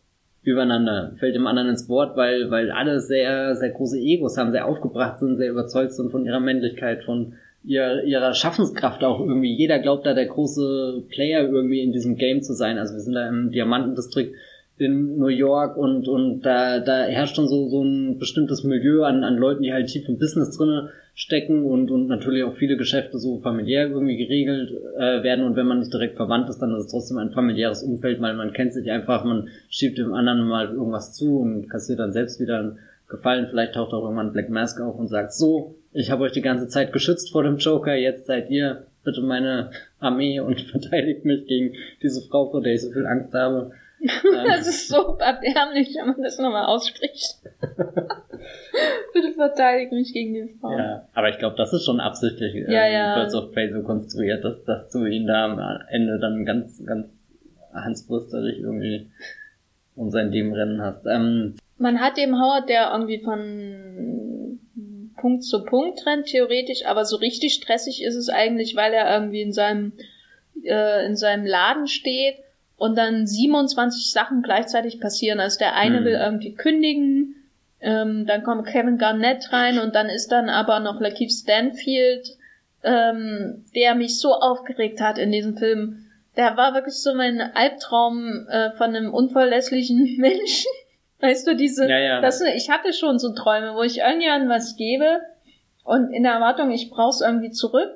übereinander, fällt dem anderen ins Wort, weil, weil alle sehr, sehr große Egos haben, sehr aufgebracht sind, sehr überzeugt sind von ihrer Männlichkeit, von ihrer, ihrer Schaffenskraft auch irgendwie. Jeder glaubt da der große Player irgendwie in diesem Game zu sein. Also wir sind da im Diamantendistrikt in New York und, und da, da herrscht schon so, so ein bestimmtes Milieu an, an Leuten, die halt tief im Business drinne stecken und, und natürlich auch viele Geschäfte so familiär irgendwie geregelt äh, werden und wenn man nicht direkt verwandt ist, dann ist es trotzdem ein familiäres Umfeld, weil man kennt sich einfach, man schiebt dem anderen mal irgendwas zu und kassiert dann selbst wieder einen Gefallen, vielleicht taucht auch irgendwann Black Mask auf und sagt, so, ich habe euch die ganze Zeit geschützt vor dem Joker, jetzt seid ihr bitte meine Armee und verteidigt mich gegen diese Frau, vor der ich so viel Angst habe. Das ist so erbärmlich, wenn man das nochmal ausspricht. Bitte verteidige mich gegen die Frau. Ja, aber ich glaube, das ist schon absichtlich äh, Ja, ja. Birds of Prey so konstruiert, dass, dass du ihn da am Ende dann ganz, ganz hansbrüsterlich irgendwie um sein Leben rennen hast. Ähm, Man hat eben Howard, der irgendwie von Punkt zu Punkt rennt, theoretisch, aber so richtig stressig ist es eigentlich, weil er irgendwie in seinem, äh, in seinem Laden steht und dann 27 Sachen gleichzeitig passieren. Also der eine Hm. will irgendwie kündigen, ähm, dann kommt Kevin Garnett rein und dann ist dann aber noch Lakeith Stanfield, ähm, der mich so aufgeregt hat in diesem Film. Der war wirklich so mein Albtraum äh, von einem unverlässlichen Menschen. Weißt du, diese, Ja, ja. das, ich hatte schon so Träume, wo ich irgendjemandem was gebe und in der Erwartung, ich brauch's irgendwie zurück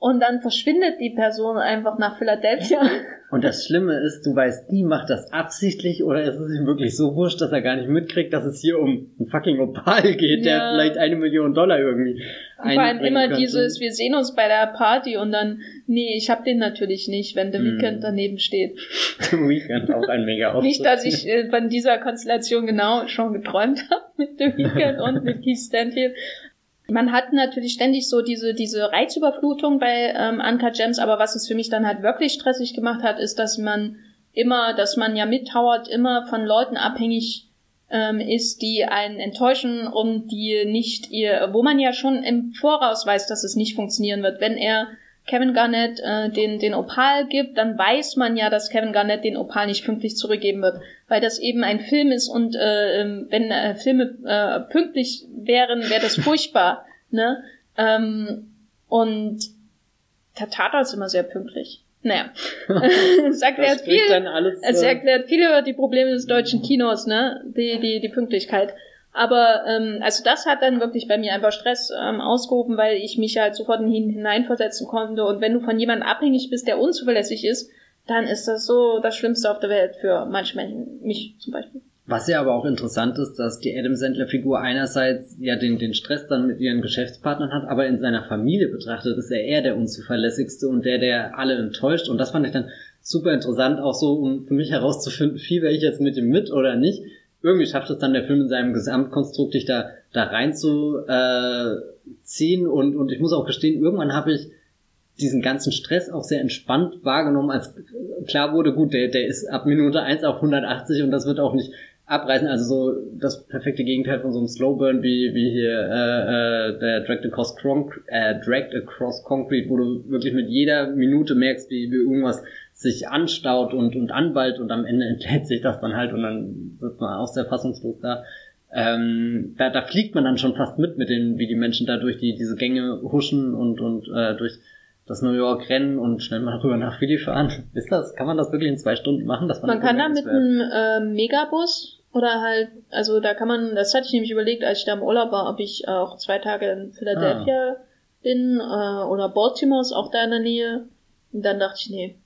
und dann verschwindet die Person einfach nach Philadelphia. und das Schlimme ist, du weißt, die macht das absichtlich oder ist es ihm wirklich so wurscht, dass er gar nicht mitkriegt, dass es hier um einen fucking Opal geht, der Ja. vielleicht eine Million Dollar irgendwie Und vor allem immer könnte. dieses, wir sehen uns bei der Party und dann, nee, ich hab den natürlich nicht, wenn The Hm. Weeknd daneben steht. Im Weekend auch ein mega Auftritt. Nicht, dass ich äh, von dieser Konstellation genau schon geträumt habe mit The Weeknd und mit Keith Stanfield. Man hat natürlich ständig so diese, diese Reizüberflutung bei ähm, Uncut Gems, aber was es für mich dann halt wirklich stressig gemacht hat, ist, dass man immer, dass man ja mit Howard immer von Leuten abhängig ähm, ist, die einen enttäuschen und die nicht ihr, wo man ja schon im Voraus weiß, dass es nicht funktionieren wird. Wenn er Kevin Garnett äh, den, den Opal gibt, dann weiß man ja, dass Kevin Garnett den Opal nicht pünktlich zurückgeben wird, weil das eben ein Film ist und äh, ähm, wenn äh, Filme äh, pünktlich wären, wäre das furchtbar. Ne? Ähm, und Tatata ist immer sehr pünktlich. Naja. es erklärt viel, dann alles. es äh, erklärt viel über die Probleme des deutschen Kinos, ne? Die, die, die Pünktlichkeit. Aber ähm, also das hat dann wirklich bei mir einfach Stress ähm, ausgehoben, weil ich mich halt sofort in ihn hineinversetzen konnte. Und wenn du von jemandem abhängig bist, der unzuverlässig ist, dann ist das so das Schlimmste auf der Welt für manche Menschen, mich zum Beispiel. Was ja aber auch interessant ist, dass die Adam Sandler-Figur einerseits ja den, den Stress dann mit ihren Geschäftspartnern hat, aber in seiner Familie betrachtet ist er eher der unzuverlässigste und der, der alle enttäuscht. Und das fand ich dann super interessant, auch so, um für mich herauszufinden, fieber ich jetzt mit ihm mit oder nicht. Irgendwie schafft es dann der Film in seinem Gesamtkonstrukt, dich da, da reinzuziehen. Äh, und, und ich muss auch gestehen, irgendwann habe ich diesen ganzen Stress auch sehr entspannt wahrgenommen, als klar wurde, gut, der, der ist ab Minute 1 auf 180 und das wird auch nicht abreißen. Also so das perfekte Gegenteil von so einem Slowburn wie, wie hier äh, äh, der Dragged Across, Conc äh, Dragged Across Concrete, wo du wirklich mit jeder Minute merkst, wie, wie irgendwas sich anstaut und, und anballt und am Ende entlädt sich das dann halt und dann wird man auch sehr fassungslos da. Ähm, da, da fliegt man dann schon fast mit, mit den, wie die Menschen da durch die, diese Gänge huschen und, und äh, durch das New York rennen und schnell mal rüber nach Philly fahren. Ist das, kann man das wirklich in zwei Stunden machen? Das Man kann da mit einem äh, Megabus oder halt, also da kann man, das hatte ich nämlich überlegt, als ich da im Urlaub war, ob ich auch zwei Tage in Philadelphia bin äh, oder Baltimore ist auch da in der Nähe. Und dann dachte ich, nee.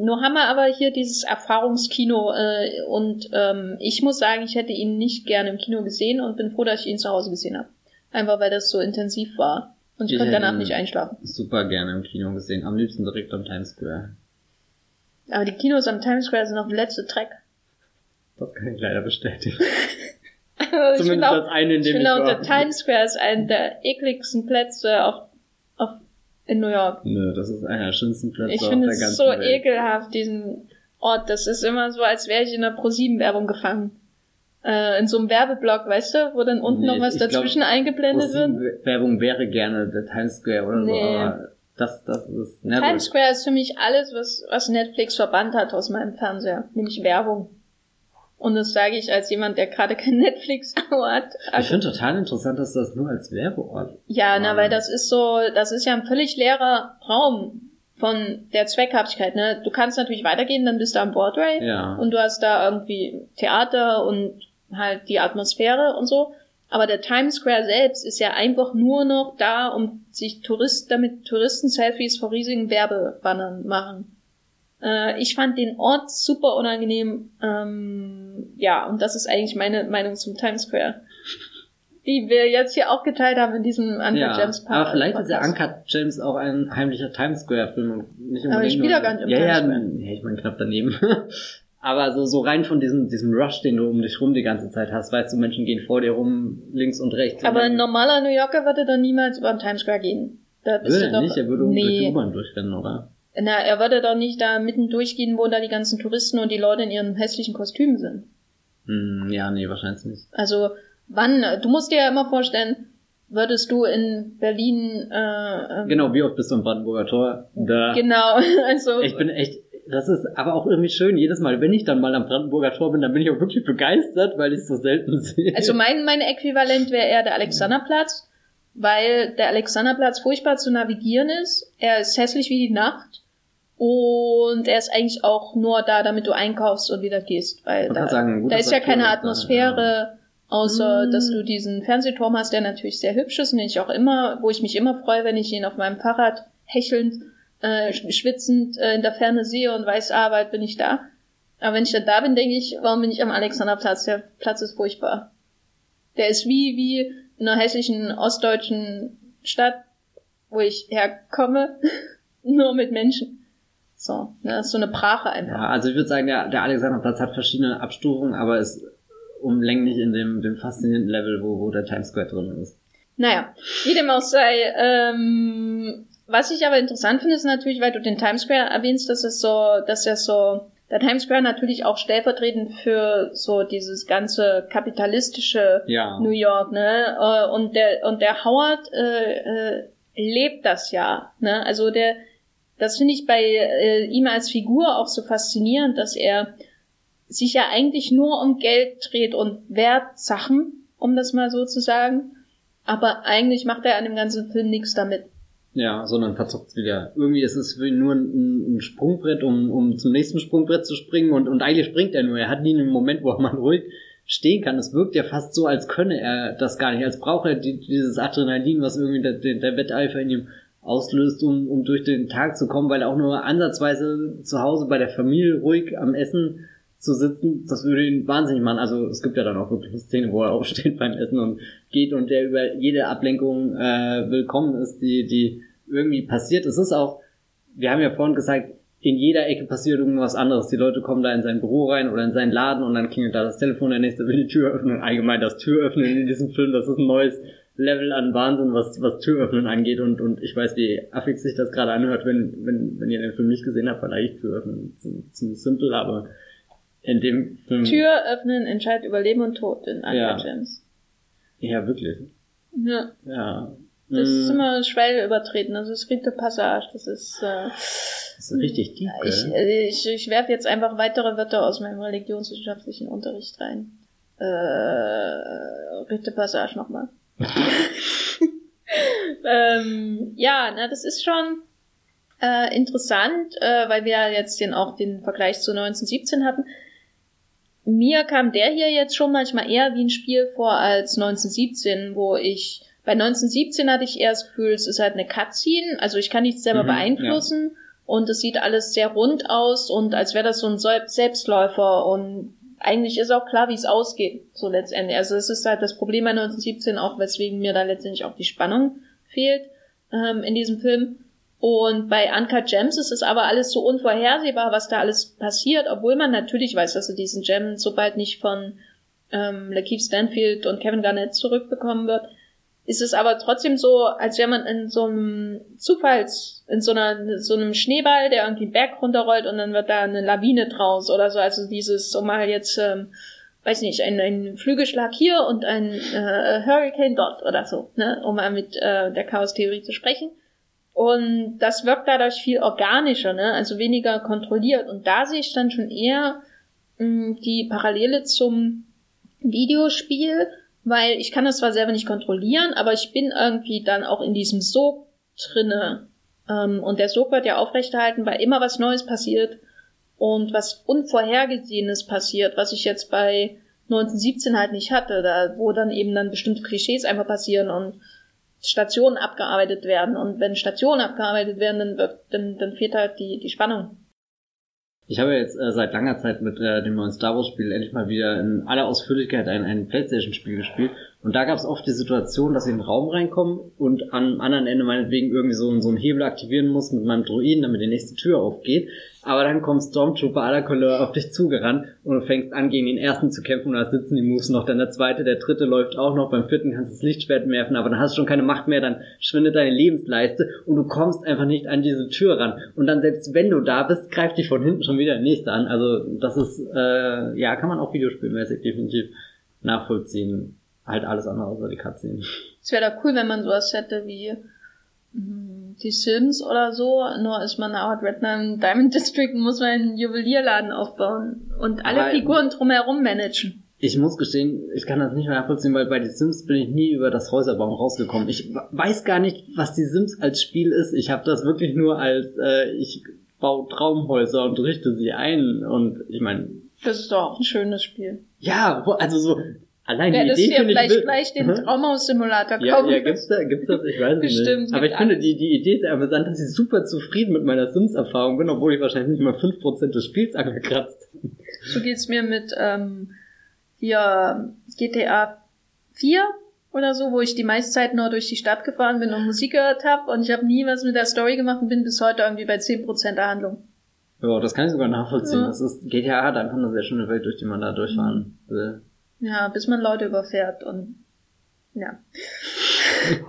Nur haben wir aber hier dieses Erfahrungskino äh, und ähm, ich muss sagen, ich hätte ihn nicht gerne im Kino gesehen und bin froh, dass ich ihn zu Hause gesehen habe. Einfach weil das so intensiv war. Und ich, Ich konnte danach nicht einschlafen. Super gerne im Kino gesehen. Am liebsten direkt am Times Square. Aber die Kinos am Times Square sind noch der letzte Track. Das kann ich leider bestätigen. Also ich Zumindest finde auch, das eine, in Ich dem ich auch, war. der Times Square ist einer der ekligsten Plätze auf, auf, in New York. Nö, das ist einer der schönsten Plätze Ich auf finde der es ganzen so Welt. ekelhaft, diesen Ort. Das ist immer so, als wäre ich in einer Pro-7-Werbung gefangen. Äh, in so einem Werbeblock, weißt du, wo dann unten Nee, noch was ich glaub, dazwischen eingeblendet wird. Werbung wäre gerne der Times Square oder Nee. so, aber das, das ist, Times. Square ist für mich alles, was, was Netflix verbannt hat aus meinem Fernseher. Nämlich Werbung. Und das sage ich als jemand, der gerade kein Netflix-Abo hat. Ich finde total interessant, dass das nur als Werbeort. Ja, na, Mann. weil das ist so, das ist ja ein völlig leerer Raum von der Zweckhaftigkeit, ne? Du kannst natürlich weitergehen, dann bist du am Broadway Ja. und du hast da irgendwie Theater und halt die Atmosphäre und so. Aber der Times Square selbst ist ja einfach nur noch da, um sich Tourist, damit Touristen-Selfies vor riesigen Werbebannern machen. Äh, ich fand den Ort super unangenehm. Ähm, ja, und das ist eigentlich meine Meinung zum Times Square. Die wir jetzt hier auch geteilt haben in diesem Uncut ja, Gems Park. aber vielleicht ist ja Uncut Gems auch ein heimlicher Times Square Film und nicht Aber ich unbedingt spiele ja gar nicht im ja, Times Square. ja, ich meine knapp daneben. Aber so, so rein von diesem, diesem Rush, den du um dich rum die ganze Zeit hast, weißt du, Menschen gehen vor dir rum, links und rechts. Aber ein normaler New Yorker würde dann niemals über den Times Square gehen. Da bist würde du doch, nicht, er würde nee. durch die U-Bahn durchrennen, oder? Na, er würde doch nicht da mitten durchgehen, wo da die ganzen Touristen und die Leute in ihren hässlichen Kostümen sind. Hm, ja, nee, wahrscheinlich nicht. Also, wann, du musst dir ja immer vorstellen, würdest du in Berlin, äh, ähm, Genau, wie oft bist du im Brandenburger Tor? Da. Genau, also. Ich bin echt, das ist aber auch irgendwie schön, jedes Mal, wenn ich dann mal am Brandenburger Tor bin, dann bin ich auch wirklich begeistert, weil ich es so selten sehe. Also mein, mein Äquivalent wäre eher der Alexanderplatz, weil der Alexanderplatz furchtbar zu navigieren ist. Er ist hässlich wie die Nacht. Und er ist eigentlich auch nur da, damit du einkaufst und wieder gehst, weil da, sagen, da ist ja keine Atmosphäre, da, ja. außer mm. dass du diesen Fernsehturm hast, der natürlich sehr hübsch ist und den ich auch immer, wo ich mich immer freue, wenn ich ihn auf meinem Fahrrad hechelnd, äh, schwitzend äh, in der Ferne sehe und weiß, ah, bald bin ich da. Aber wenn ich dann da bin, denke ich, warum bin ich am Alexanderplatz? Der Platz ist furchtbar. Der ist wie, wie einer hässlichen ostdeutschen Stadt, wo ich herkomme, nur mit Menschen. So, ne, das ist so eine Brache einfach. Ja, also ich würde sagen, der, der Alexanderplatz hat verschiedene Abstufungen, aber ist umlänglich in dem, dem faszinierenden Level, wo, wo der Times Square drin ist. Naja, wie dem auch sei, ähm, was ich aber interessant finde, ist natürlich, weil du den Times Square erwähnst, dass es so, dass er so, der Times Square natürlich auch stellvertretend für so dieses ganze kapitalistische ja. New York, ne? Äh, und der, und der Howard äh, äh, lebt das ja, ne? Also der, das finde ich bei äh, ihm als Figur auch so faszinierend, dass er sich ja eigentlich nur um Geld dreht und Wertsachen, um das mal so zu sagen. Aber eigentlich macht er an dem ganzen Film nichts damit. Ja, sondern verzockt wieder. Irgendwie ist es nur ein, ein, Sprungbrett, um, um zum nächsten Sprungbrett zu springen und, und eigentlich springt er nur. Er hat nie einen Moment, wo er mal ruhig stehen kann. Es wirkt ja fast so, als könne er das gar nicht, als brauche er die, dieses Adrenalin, was irgendwie der, der Wetteifer in ihm auslöst, um, um durch den Tag zu kommen, weil auch nur ansatzweise zu Hause bei der Familie ruhig am Essen zu sitzen, das würde ihn wahnsinnig machen. Also es gibt ja dann auch wirklich eine Szene, wo er aufsteht beim Essen und geht und der über jede Ablenkung äh, willkommen ist, die, die irgendwie passiert. Es ist auch, wir haben ja vorhin gesagt, in jeder Ecke passiert irgendwas anderes. Die Leute kommen da in sein Büro rein oder in seinen Laden und dann klingelt da das Telefon, der nächste will die Tür öffnen. Allgemein das Türöffnen in diesem Film, das ist ein neues Level an Wahnsinn, was, was Türöffnen angeht und, und ich weiß, wie affig sich das gerade anhört, wenn, wenn, wenn ihr den Film nicht gesehen habt, weil eigentlich Türöffnen ziemlich simpel, aber in dem Film... Tür öffnen entscheidet über Leben und Tod in Uncle ja. James. Ja, wirklich. Ja. Ja. Das ist mm. immer Schwelle übertreten, das ist Rite Passage, das ist... Äh, das ist richtig deep, Ich, ich, ich werfe jetzt einfach weitere Wörter aus meinem religionswissenschaftlichen Unterricht rein. Äh, Rite Passage nochmal. ähm, ja, na, das ist schon äh, interessant, äh, weil wir ja jetzt den, auch den Vergleich zu 1917 hatten. Mir kam der hier jetzt schon manchmal eher wie ein Spiel vor als 1917, wo ich bei 1917 hatte ich eher das Gefühl, es ist halt eine Cutscene, also ich kann nichts selber mhm, beeinflussen ja. und es sieht alles sehr rund aus und als wäre das so ein Selbstläufer und eigentlich ist auch klar, wie es ausgeht, so letztendlich. Also es ist halt das Problem bei 1917 auch, weswegen mir da letztendlich auch die Spannung fehlt ähm, in diesem Film. Und bei Uncut Gems ist es aber alles so unvorhersehbar, was da alles passiert, obwohl man natürlich weiß, dass er diesen Gem sobald nicht von ähm, Lakeith Stanfield und Kevin Garnett zurückbekommen wird, ist es aber trotzdem so, als wäre man in so einem Zufalls, in so einer, so einem Schneeball, der irgendwie einen Berg runterrollt und dann wird da eine Lawine draus oder so. Also dieses, um mal jetzt, ähm, weiß nicht, ein, ein Flügelschlag hier und ein äh, Hurricane dort oder so, ne, um mal mit äh, der Chaos-Theorie zu sprechen. Und das wirkt dadurch viel organischer, ne, also weniger kontrolliert. Und da sehe ich dann schon eher mh, mm, die Parallele zum Videospiel, weil ich kann das zwar selber nicht kontrollieren, aber ich bin irgendwie dann auch in diesem Sog drinne. Ähm, und der Sog wird ja aufrechterhalten, weil immer was Neues passiert und was Unvorhergesehenes passiert, was ich jetzt bei 1917 halt nicht hatte, da, wo dann eben dann bestimmte Klischees einfach passieren und Stationen abgearbeitet werden. Und wenn Stationen abgearbeitet werden, dann, wird, dann, dann fehlt halt die, die Spannung. Ich habe jetzt äh, seit langer Zeit mit äh, dem neuen Star Wars Spiel endlich mal wieder in aller Ausführlichkeit ein, ein Playstation Spiel gespielt Und da gab es oft die Situation, dass ich in den Raum reinkomme und am anderen Ende meinetwegen irgendwie so, so einen Hebel aktivieren muss mit meinem Druiden, damit die nächste Tür aufgeht. Aber dann kommt Stormtrooper la Couleur auf dich zugerannt und du fängst an, gegen den ersten zu kämpfen und da sitzen die Moves noch. Dann der zweite, der dritte läuft auch noch. Beim vierten kannst du das Lichtschwert werfen, aber dann hast du schon keine Macht mehr, dann schwindet deine Lebensleiste und du kommst einfach nicht an diese Tür ran. Und dann selbst wenn du da bist, greift dich von hinten schon wieder der nächste an. Also das ist, äh, ja, kann man auch videospielmäßig definitiv nachvollziehen. Halt alles andere außer die Cutscene. Es wäre da cool, wenn man sowas hätte wie hm, die Sims oder so, nur ist man auch Redner im Diamond District und muss man einen Juwelierladen aufbauen und alle Aber- Figuren drumherum managen. Ich muss gestehen, ich kann das nicht mehr nachvollziehen, weil bei die Sims bin ich nie über das Häuserbauen rausgekommen. Ich weiß gar nicht, was die Sims als Spiel ist. Ich habe das wirklich nur als äh, ich baue Traumhäuser und richte sie ein und ich meine, Das ist doch auch ein schönes Spiel. ja, also so allein Du die Idee finde ich vielleicht gleich den. Traumhaus-Simulator Ja, kaufen. ja, gibt's da, gibt's das? Ich weiß es Bestimmt, nicht. Aber ich finde, die, die Idee ist sehr amüsant, dass ich super zufrieden mit meiner Sims-Erfahrung bin, obwohl ich wahrscheinlich nicht mal 5% des Spiels angekratzt habe. So geht's mir mit ähm, hier GTA 4 oder so, wo ich die meiste Zeit nur durch die Stadt gefahren bin und Musik gehört habe und ich habe nie was mit der Story gemacht und bin bis heute irgendwie bei 10% der Handlung. Ja, das kann ich sogar nachvollziehen. Ja. Das ist, GTA hat einfach eine sehr schöne Welt, durch die man da durchfahren will. Ja, bis man Leute überfährt und ja.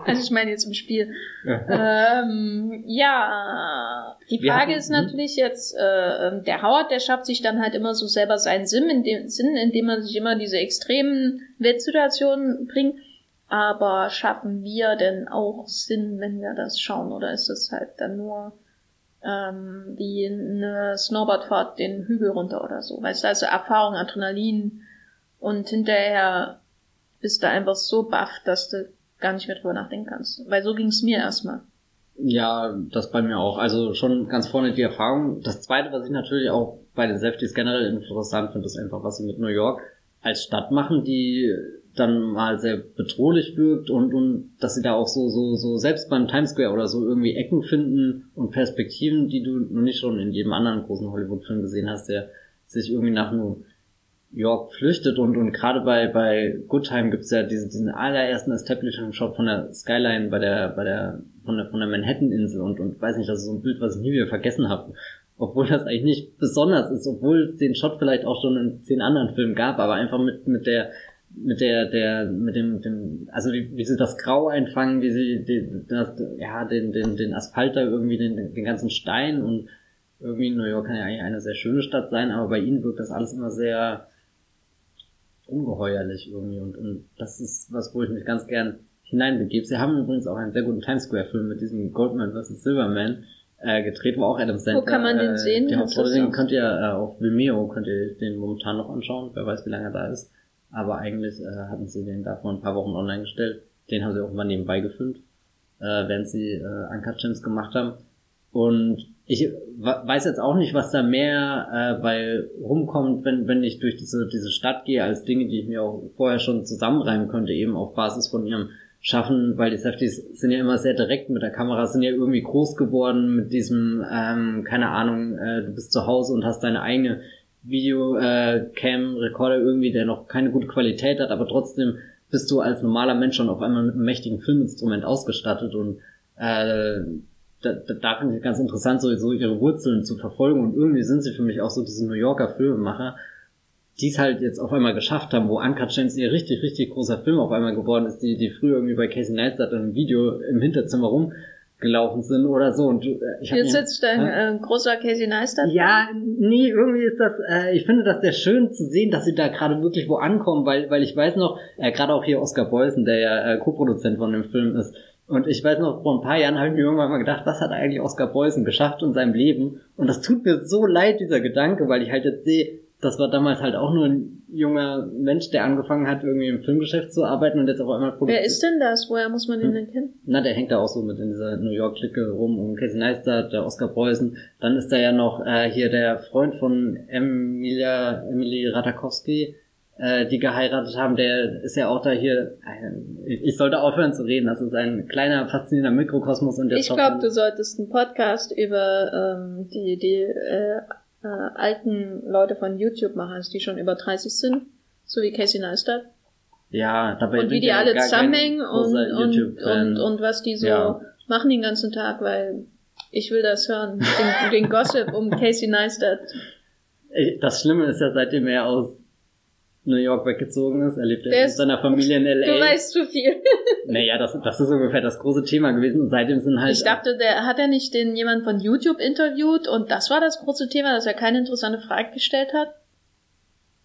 Also ich meine jetzt im Spiel. ähm, ja, die Frage ist natürlich jetzt, äh, ähm, der Howard, der schafft sich dann halt immer so selber seinen Sinn, in dem Sinn, indem er sich immer diese extremen Wettsituationen bringt. Aber schaffen wir denn auch Sinn, wenn wir das schauen? Oder ist es halt dann nur ähm, wie eine Snowboardfahrt den Hügel runter oder so? Weißt du, also Erfahrung, Adrenalin und hinterher bist du einfach so baff, dass du gar nicht mehr drüber nachdenken kannst. Weil so ging's mir erstmal. Ja, das bei mir auch. Also schon ganz vorne die Erfahrung. Das zweite, was ich natürlich auch bei den Safeties generell interessant finde, ist einfach, was sie mit New York als Stadt machen, die dann mal sehr bedrohlich wirkt und, und dass sie da auch so, so, so selbst beim Times Square oder so irgendwie Ecken finden und Perspektiven, die du noch nicht schon in jedem anderen großen Hollywood-Film gesehen hast, der sich irgendwie nach New York flüchtet und, und gerade bei, bei Good Time gibt's ja diesen, diesen allerersten Establishment-Shot von der Skyline bei der, bei der, von der, von der Manhattan-Insel und, und weiß nicht, das ist so ein Bild, was ich nie wieder vergessen habe. Obwohl das eigentlich nicht besonders ist, obwohl es den Shot vielleicht auch schon in zehn anderen Filmen gab, aber einfach mit, mit der, mit der, der, mit dem, dem, also wie, wie sie das Grau einfangen, wie sie den, das, ja, den, den, den Asphalt da irgendwie, den, den ganzen Stein und irgendwie New York kann ja eigentlich eine sehr schöne Stadt sein, aber bei ihnen wirkt das alles immer sehr ungeheuerlich irgendwie und, und das ist was, wo ich mich ganz gern hineinbegebe. Sie haben übrigens auch einen sehr guten Times Square Film mit diesem Goldman vs. Silverman äh, gedreht, wo auch Adam Sandler. kann man den äh, sehen? Die Hauptrolle, könnt ihr äh, auf Vimeo, könnt ihr den momentan noch anschauen, wer weiß, wie lange er da ist. Aber eigentlich äh, hatten sie den da vor ein paar Wochen online gestellt. Den haben sie auch mal nebenbei gefilmt, äh, während sie äh, Uncut Gems gemacht haben. Und ich weiß jetzt auch nicht, was da mehr äh, bei rumkommt, wenn, wenn ich durch diese, diese Stadt gehe, als Dinge, die ich mir auch vorher schon zusammenreimen könnte, eben auf Basis von ihrem Schaffen, weil die Safeties sind ja immer sehr direkt mit der Kamera, sind ja irgendwie groß geworden mit diesem, ähm, keine Ahnung, äh, du bist zu Hause und hast deine eigene Videocam-Rekorder irgendwie, der noch keine gute Qualität hat, aber trotzdem bist du als normaler Mensch schon auf einmal mit einem mächtigen Filminstrument ausgestattet und äh, da, da, da finde ich ganz interessant, so, so ihre Wurzeln zu verfolgen. Und irgendwie sind sie für mich auch so diese New Yorker Filmemacher, die es halt jetzt auf einmal geschafft haben, wo Uncut Gems ihr richtig, richtig großer Film auf einmal geworden ist, die, die früher irgendwie bei Casey Neistat im Video im Hinterzimmer rumgelaufen sind oder so. Und äh, ich mir- sitzt ein äh, großer Casey Neistat. ja, nee, irgendwie ist das, äh, ich finde das sehr schön zu sehen, dass sie da gerade wirklich wo ankommen, weil, weil ich weiß noch, äh, gerade auch hier Oscar Beusen, der ja äh, Co-Produzent von dem Film ist, und ich weiß noch, vor ein paar Jahren habe ich mir irgendwann mal gedacht, was hat eigentlich Oscar Beusen geschafft in seinem Leben? Und das tut mir so leid, dieser Gedanke, weil ich halt jetzt sehe, das war damals halt auch nur ein junger Mensch, der angefangen hat, irgendwie im Filmgeschäft zu arbeiten und jetzt auf einmal Wer ist denn das? Woher muss man den Hm. denn kennen? na, der hängt da auch so mit in dieser New York-Clique rum, um Casey Neistat, der Oscar Preußen. Dann ist da ja noch äh, hier der Freund von Emilia, Emily Ratakowski, äh, die geheiratet haben. Der ist ja auch da hier, äh, ich sollte aufhören zu reden, das ist ein kleiner, faszinierender Mikrokosmos. Und der Ich glaube, du solltest einen Podcast über ähm, die, die äh, äh, alten Leute von YouTube machen, also die schon über 30 sind, so wie Casey Neistat. Ja, dabei und wie die alle zusammenhängen und, und, und, und was die so ja. machen den ganzen Tag, weil ich will das hören. Den, den Gossip um Casey Neistat. Das Schlimme ist ja, seitdem er aus New York weggezogen ist, er lebt mit seiner Familie in L.A. Du weißt zu viel. naja, das, das ist ungefähr das große Thema gewesen und seitdem sind halt... Ich dachte, der hat er nicht den jemand von YouTube interviewt und das war das große Thema, dass er keine interessante Frage gestellt hat?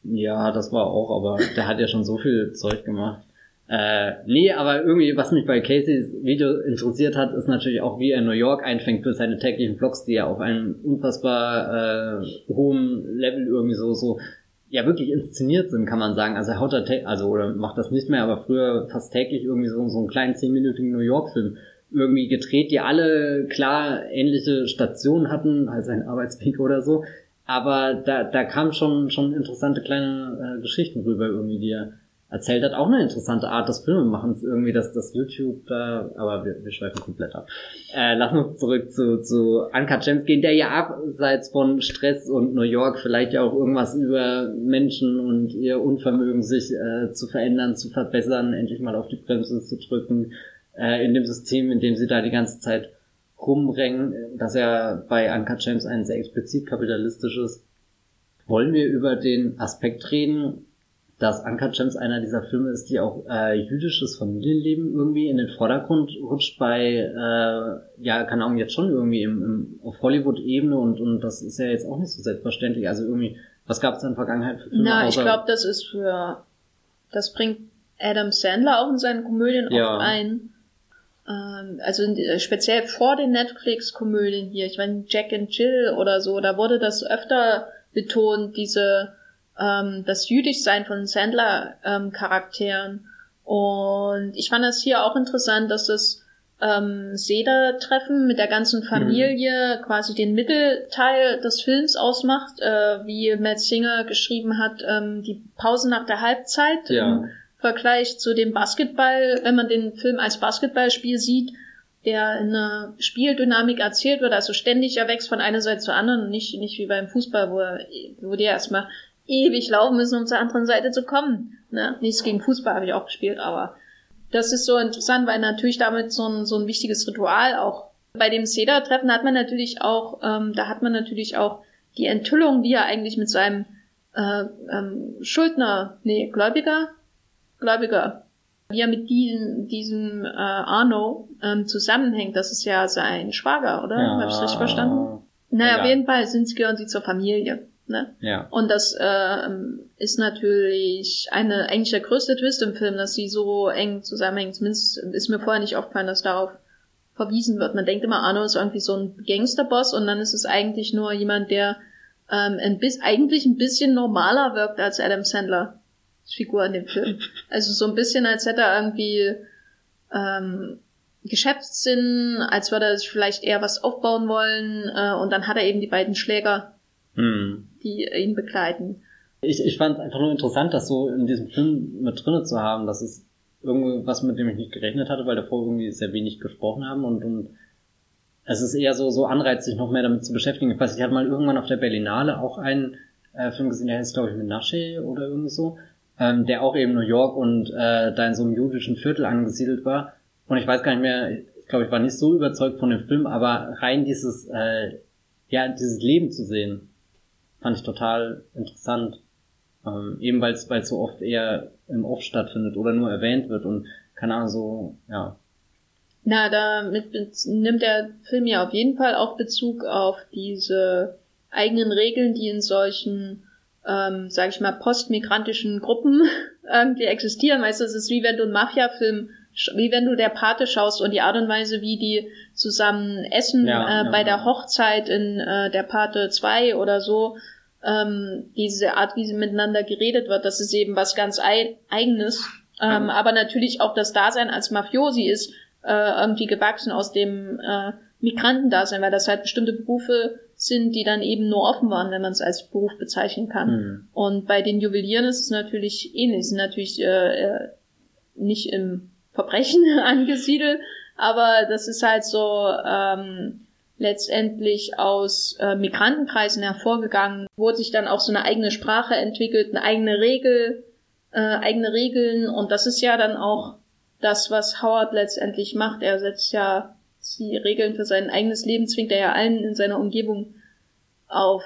Ja, das war auch, aber der hat ja schon so viel Zeug gemacht. Äh, nee, aber irgendwie, was mich bei Caseys Video interessiert hat, ist natürlich auch, wie er New York einfängt für seine täglichen Vlogs, die ja auf einem unfassbar äh, hohen Level irgendwie so, so, ja wirklich inszeniert sind, kann man sagen. Also er haut da, also oder macht das nicht mehr, aber früher fast täglich irgendwie so, so einen kleinen zehnminütigen New York-Film irgendwie gedreht, die alle klar ähnliche Stationen hatten, als ein Arbeitsweg oder so. Aber da, da kamen schon, schon interessante kleine äh, Geschichten rüber irgendwie, die er erzählt hat, auch eine interessante Art des Filmemachens irgendwie, dass das YouTube da, aber wir, wir schweifen komplett ab. Äh, lass uns zurück zu, zu Uncut Gems gehen, der ja abseits von Stress und New York vielleicht ja auch irgendwas über Menschen und ihr Unvermögen, sich äh, zu verändern, zu verbessern, endlich mal auf die Bremse zu drücken, äh, in dem System, in dem sie da die ganze Zeit rumrengen, dass er bei Uncut Gems ein sehr explizit kapitalistisches. Wollen wir über den Aspekt reden, dass Uncut Gems einer dieser Filme ist, die auch äh, jüdisches Familienleben irgendwie in den Vordergrund rutscht bei, äh, ja, keine Ahnung, jetzt schon irgendwie im, im, auf Hollywood-Ebene und, und das ist ja jetzt auch nicht so selbstverständlich. Also irgendwie, was gab es in der Vergangenheit für Filme? Na, ich glaube, das ist für, das bringt Adam Sandler auch in seinen Komödien ja. oft ein. Ähm, also äh, speziell vor den Netflix-Komödien hier, ich meine Jack and Jill oder so, da wurde das öfter betont, diese ähm, das Jüdischsein von Sandler-Charakteren. Ähm, und ich fand das hier auch interessant, dass das ähm, Seder-Treffen mit der ganzen mhm. Familie mhm. quasi den Mittelteil des Films ausmacht, äh, wie Matt Singer geschrieben hat, ähm, die Pause nach der Halbzeit ja. im Vergleich zu dem Basketball, wenn man den Film als Basketballspiel sieht, der in einer Spieldynamik erzählt wird, also ständig er wächst von einer Seite zur anderen, nicht, nicht wie beim Fußball, wo, er, wo die erstmal ewig laufen müssen, um zur anderen Seite zu kommen. Ne? Nichts gegen Fußball habe ich auch gespielt, aber das ist so interessant, weil natürlich damit so ein, so ein wichtiges Ritual auch. Bei dem Seda-Treffen hat man natürlich auch, ähm, da hat man natürlich auch die Enthüllung, wie er eigentlich mit seinem äh, ähm, Schuldner, nee, Gläubiger, Gläubiger, wie er mit diesem, diesem äh, Arno ähm, zusammenhängt. Das ist ja sein Schwager, oder? Ja. Habe ich richtig verstanden? Naja, ja. auf jeden Fall sind, gehören sie zur Familie. Ne? Ja. Und das äh, ist natürlich eine eigentlich der größte Twist im Film, dass sie so eng zusammenhängen. Zumindest ist mir vorher nicht aufgefallen, dass darauf verwiesen wird. Man denkt immer, Arno ist irgendwie so ein Gangsterboss und dann ist es eigentlich nur jemand, der ähm, ein bis, eigentlich ein bisschen normaler wirkt als Adam Sandler Figur in dem Film. Also so ein bisschen, als hätte er irgendwie ähm, Geschäftssinn, als würde er sich vielleicht eher was aufbauen wollen äh, und dann hat er eben die beiden Schläger hm. Die ihn begleiten. Ich, ich fand es einfach nur interessant, das so in diesem Film mit drinne zu haben. Das ist irgendwas, mit dem ich nicht gerechnet hatte, weil davor irgendwie sehr wenig gesprochen haben und, und es ist eher so, so Anreiz, sich noch mehr damit zu beschäftigen. Ich weiß, ich hatte mal irgendwann auf der Berlinale auch einen äh, Film gesehen, der heißt, glaube ich, Menasche oder irgendwie so, ähm, der auch eben New York und äh, da in so einem jüdischen Viertel angesiedelt war. Und ich weiß gar nicht mehr, ich glaube, ich war nicht so überzeugt von dem Film, aber rein dieses, äh, ja, dieses Leben zu sehen, fand ich total interessant. Ähm, eben weil es so oft eher im Off stattfindet oder nur erwähnt wird und keine Ahnung, so, ja. Na, damit nimmt der Film ja auf jeden Fall auch Bezug auf diese eigenen Regeln, die in solchen, ähm, sag ich mal, postmigrantischen Gruppen irgendwie existieren. Weißt du, es ist wie wenn du einen Mafia-Film wie wenn du der Pate schaust und die Art und Weise, wie die zusammen essen ja, äh, ja, bei ja. der Hochzeit in äh, der Pate 2 oder so, ähm, diese Art, wie sie miteinander geredet wird, das ist eben was ganz Eigenes. Ähm, aber natürlich auch das Dasein als Mafiosi ist äh, irgendwie gewachsen aus dem äh, Migrantendasein, weil das halt bestimmte Berufe sind, die dann eben nur offen waren, wenn man es als Beruf bezeichnen kann. Mhm. Und bei den Juwelieren ist es natürlich ähnlich. Sie sind natürlich äh, äh, nicht im Verbrechen angesiedelt, aber das ist halt so ähm, letztendlich aus äh, Migrantenkreisen hervorgegangen, wo sich dann auch so eine eigene Sprache entwickelt, eine eigene Regel äh, eigene Regeln und das ist ja dann auch das, was Howard letztendlich macht. Er setzt ja die Regeln für sein eigenes Leben, zwingt er ja allen in seiner Umgebung auf.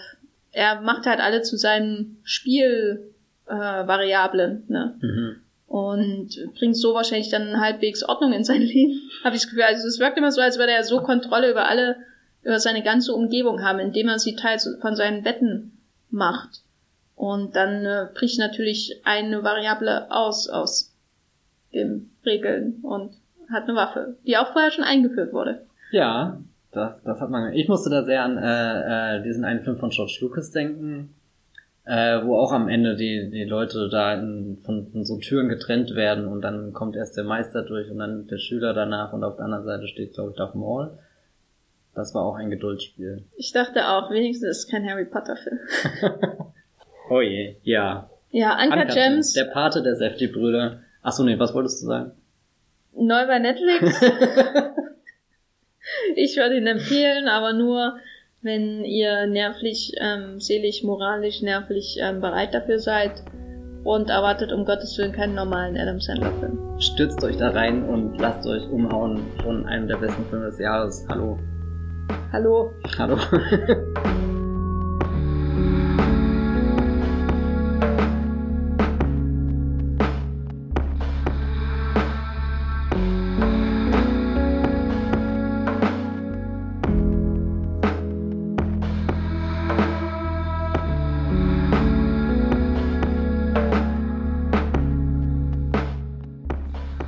Er macht halt alle zu seinen Spielvariablen, äh, ne? Mhm. Und bringt so wahrscheinlich dann halbwegs Ordnung in sein Leben, habe ich das Gefühl. Also es wirkt immer so, als würde er so Kontrolle über alle, über seine ganze Umgebung haben, indem er sie teils von seinen Betten macht. Und dann äh, bricht natürlich eine Variable aus aus den Regeln und hat eine Waffe, die auch vorher schon eingeführt wurde. Ja, das, das hat man. Ich musste da sehr an äh, äh, diesen einen Film von George Lucas denken, äh, wo auch am Ende die, die Leute da in, von, von so Türen getrennt werden und dann kommt erst der Meister durch und dann der Schüler danach und auf der anderen Seite steht, glaube ich, Darth Maul. Das war auch ein Geduldsspiel. Ich dachte auch, wenigstens ist es kein Harry Potter Film. Oh je, ja. Ja, Anka Gems. Der Pate der Safety-Brüder. Achso, nee, was wolltest du sagen? Neu bei Netflix. ich würde ihn empfehlen, aber nur, wenn ihr nervlich, ähm, seelisch, moralisch, nervlich ähm, bereit dafür seid und erwartet um Gottes Willen keinen normalen Adam Sandler-Film. Stürzt euch da rein und lasst euch umhauen von einem der besten Filme des Jahres. Hallo. Hallo. Hallo.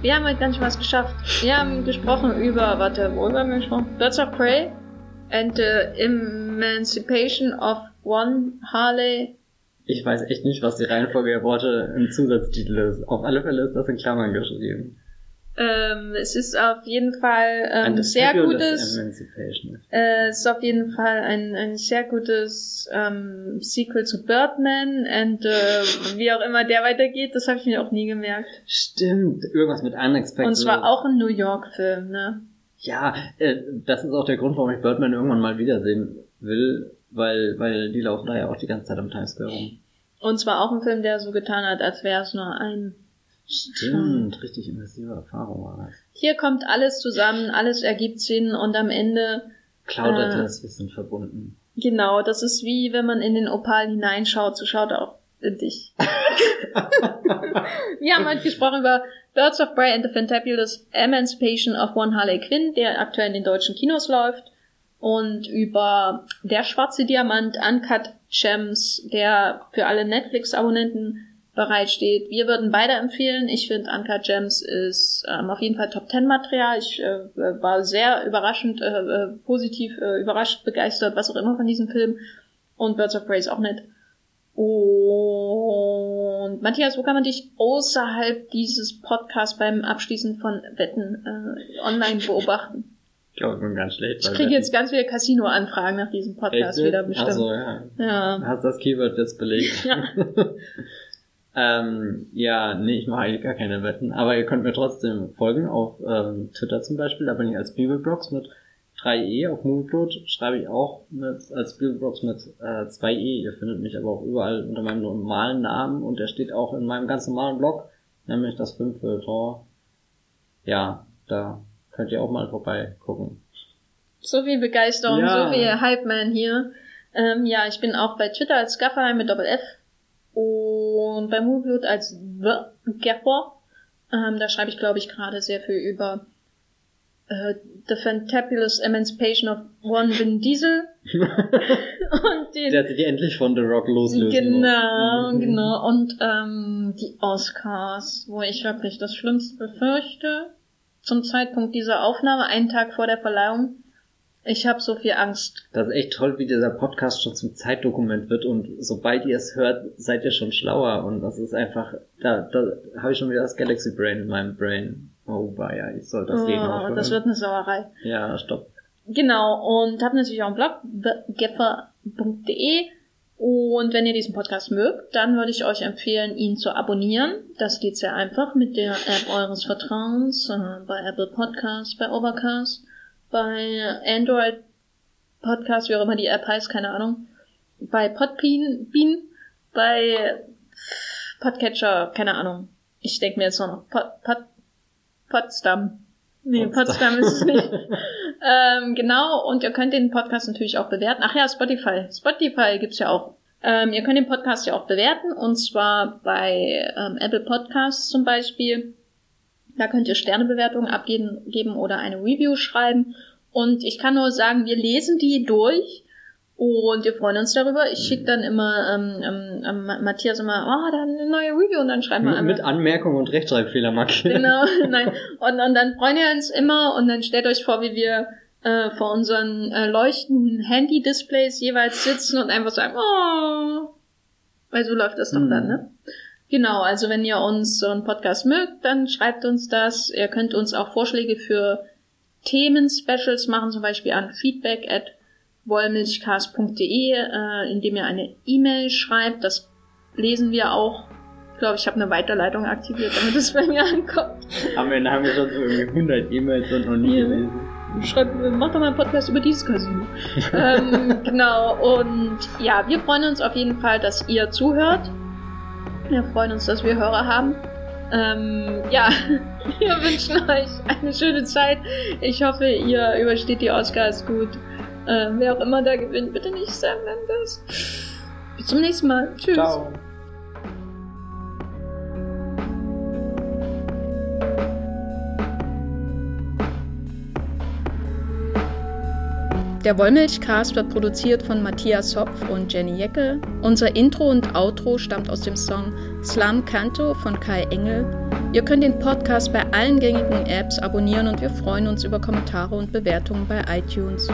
Wir haben heute ganz schön was geschafft. Wir haben gesprochen über, warte, wo haben wir gesprochen? Birds of Prey and the Emancipation of One Harley. Ich weiß echt nicht, was die Reihenfolge der Worte im Zusatztitel ist. Auf alle Fälle ist das in Klammern geschrieben. Ähm, es ist auf jeden Fall ähm, sehr gutes. Äh, es ist auf jeden Fall ein, ein sehr gutes ähm, Sequel zu Birdman und äh, wie auch immer der weitergeht, das habe ich mir auch nie gemerkt. Stimmt, irgendwas mit Unexpected. Und zwar auch ein New York-Film, ne? Ja, äh, das ist auch der Grund, warum ich Birdman irgendwann mal wiedersehen will, weil, weil die laufen da ja auch die ganze Zeit am Times Square rum. Und zwar auch ein Film, der so getan hat, als wäre es nur ein Stimmt, richtig immersive Erfahrung war das. Hier kommt alles zusammen, alles ergibt Sinn und am Ende. Cloud äh, Atlas, wir sind verbunden. Genau, das ist wie wenn man in den Opal hineinschaut, so schaut auch in dich. wir haben heute gesprochen über Birds of Prey and the Fantabulous Emancipation of One Harley Quinn, der aktuell in den deutschen Kinos läuft. Und über Der schwarze Diamant, Uncut Gems, der für alle Netflix-Abonnenten bereitsteht. Wir würden beide empfehlen. Ich finde Anka Gems ist ähm, auf jeden Fall Top Ten Material. Ich äh, war sehr überraschend, äh, äh, positiv äh, überrascht, begeistert, was auch immer von diesem Film. Und Birds of Prey ist auch nett. Und Matthias, wo kann man dich außerhalb dieses Podcasts beim Abschließen von Wetten äh, online beobachten? Ich glaube, ich bin ganz schlecht. Ich kriege jetzt ganz viele Casino-Anfragen nach diesem Podcast Echt? wieder bestimmt. Achso, ja. ja. Hast das Keyword jetzt belegt? Ja. Ähm, ja, nee, ich mache eigentlich gar keine Wetten, aber ihr könnt mir trotzdem folgen auf ähm, Twitter zum Beispiel, da bin ich als Bibelbrox mit 3e, auf Moonblood schreibe ich auch mit, als Bibelbrox mit äh, 2e, ihr findet mich aber auch überall unter meinem normalen Namen und der steht auch in meinem ganz normalen Blog, nämlich das 5 Tor. Ja, da könnt ihr auch mal vorbei gucken. So viel Begeisterung, ja. so viel Hype-Man hier. Ähm, ja, ich bin auch bei Twitter als Gaffer mit Doppel F und bei Moonblood als The Gaffer. Ähm, da schreibe ich, glaube ich, gerade sehr viel über äh, The Fantabulous Emancipation of One Vin Diesel. und den, Der sich endlich von The Rock loslösen Genau, muss. genau. Und ähm, die Oscars, wo ich wirklich das Schlimmste befürchte. Zum Zeitpunkt dieser Aufnahme, einen Tag vor der Verleihung, ich habe so viel Angst. Das ist echt toll, wie dieser Podcast schon zum Zeitdokument wird und sobald ihr es hört, seid ihr schon schlauer und das ist einfach, da, da habe ich schon wieder das Galaxy Brain in meinem Brain. Oh, ja, ich soll das oh, Leben aufhören. Das wird eine Sauerei. Ja, stopp. Genau, und habe natürlich auch einen Blog, geffer.de und wenn ihr diesen Podcast mögt, dann würde ich euch empfehlen, ihn zu abonnieren. Das geht sehr einfach mit der App eures Vertrauens, äh, bei Apple Podcasts, bei Overcast bei Android Podcast, wie auch immer die App heißt, keine Ahnung, bei Podbean, Bean, bei Podcatcher, keine Ahnung. Ich denke mir jetzt noch Pod, Pod, Potsdam. Nee, Potsdam, Potsdam ist es nicht. ähm, genau, und ihr könnt den Podcast natürlich auch bewerten. Ach ja, Spotify. Spotify gibt's ja auch. Ähm, ihr könnt den Podcast ja auch bewerten, und zwar bei ähm, Apple Podcasts zum Beispiel. Da könnt ihr Sternebewertungen abgeben geben oder eine Review schreiben. Und ich kann nur sagen, wir lesen die durch und wir freuen uns darüber. Ich schicke dann immer ähm, ähm, ähm, Matthias immer, oh, da eine neue Review und dann schreiben wir einmal. Mit Anmerkung und Rechtschreibfehler markieren. Genau, nein. Und, und dann freuen wir uns immer und dann stellt euch vor, wie wir äh, vor unseren äh, leuchtenden Handy-Displays jeweils sitzen und einfach sagen, oh. Weil so läuft das doch mhm. dann, ne? Genau, also wenn ihr uns so einen Podcast mögt, dann schreibt uns das. Ihr könnt uns auch Vorschläge für Themen-Specials machen, zum Beispiel an feedback at wollmilchcast.de, äh, indem ihr eine E-Mail schreibt. Das lesen wir auch. Ich glaube, ich habe eine Weiterleitung aktiviert, damit es bei mir ankommt. Am Ende haben wir schon so irgendwie 100 E-Mails und noch nie ja. gelesen. Schreibt, mach doch mal einen Podcast über dieses Casino. ähm, genau, und ja, wir freuen uns auf jeden Fall, dass ihr zuhört. Wir freuen uns, dass wir Hörer haben. Ähm, ja, wir wünschen euch eine schöne Zeit. Ich hoffe, ihr übersteht die Oscars gut. Äh, wer auch immer da gewinnt, bitte nicht Sam Mendes. Bis zum nächsten Mal. Tschüss. Ciao. Der Wollmilchcast wird produziert von Matthias Hopf und Jenny Jecke. Unser Intro und Outro stammt aus dem Song Slam Canto von Kai Engel. Ihr könnt den Podcast bei allen gängigen Apps abonnieren und wir freuen uns über Kommentare und Bewertungen bei iTunes.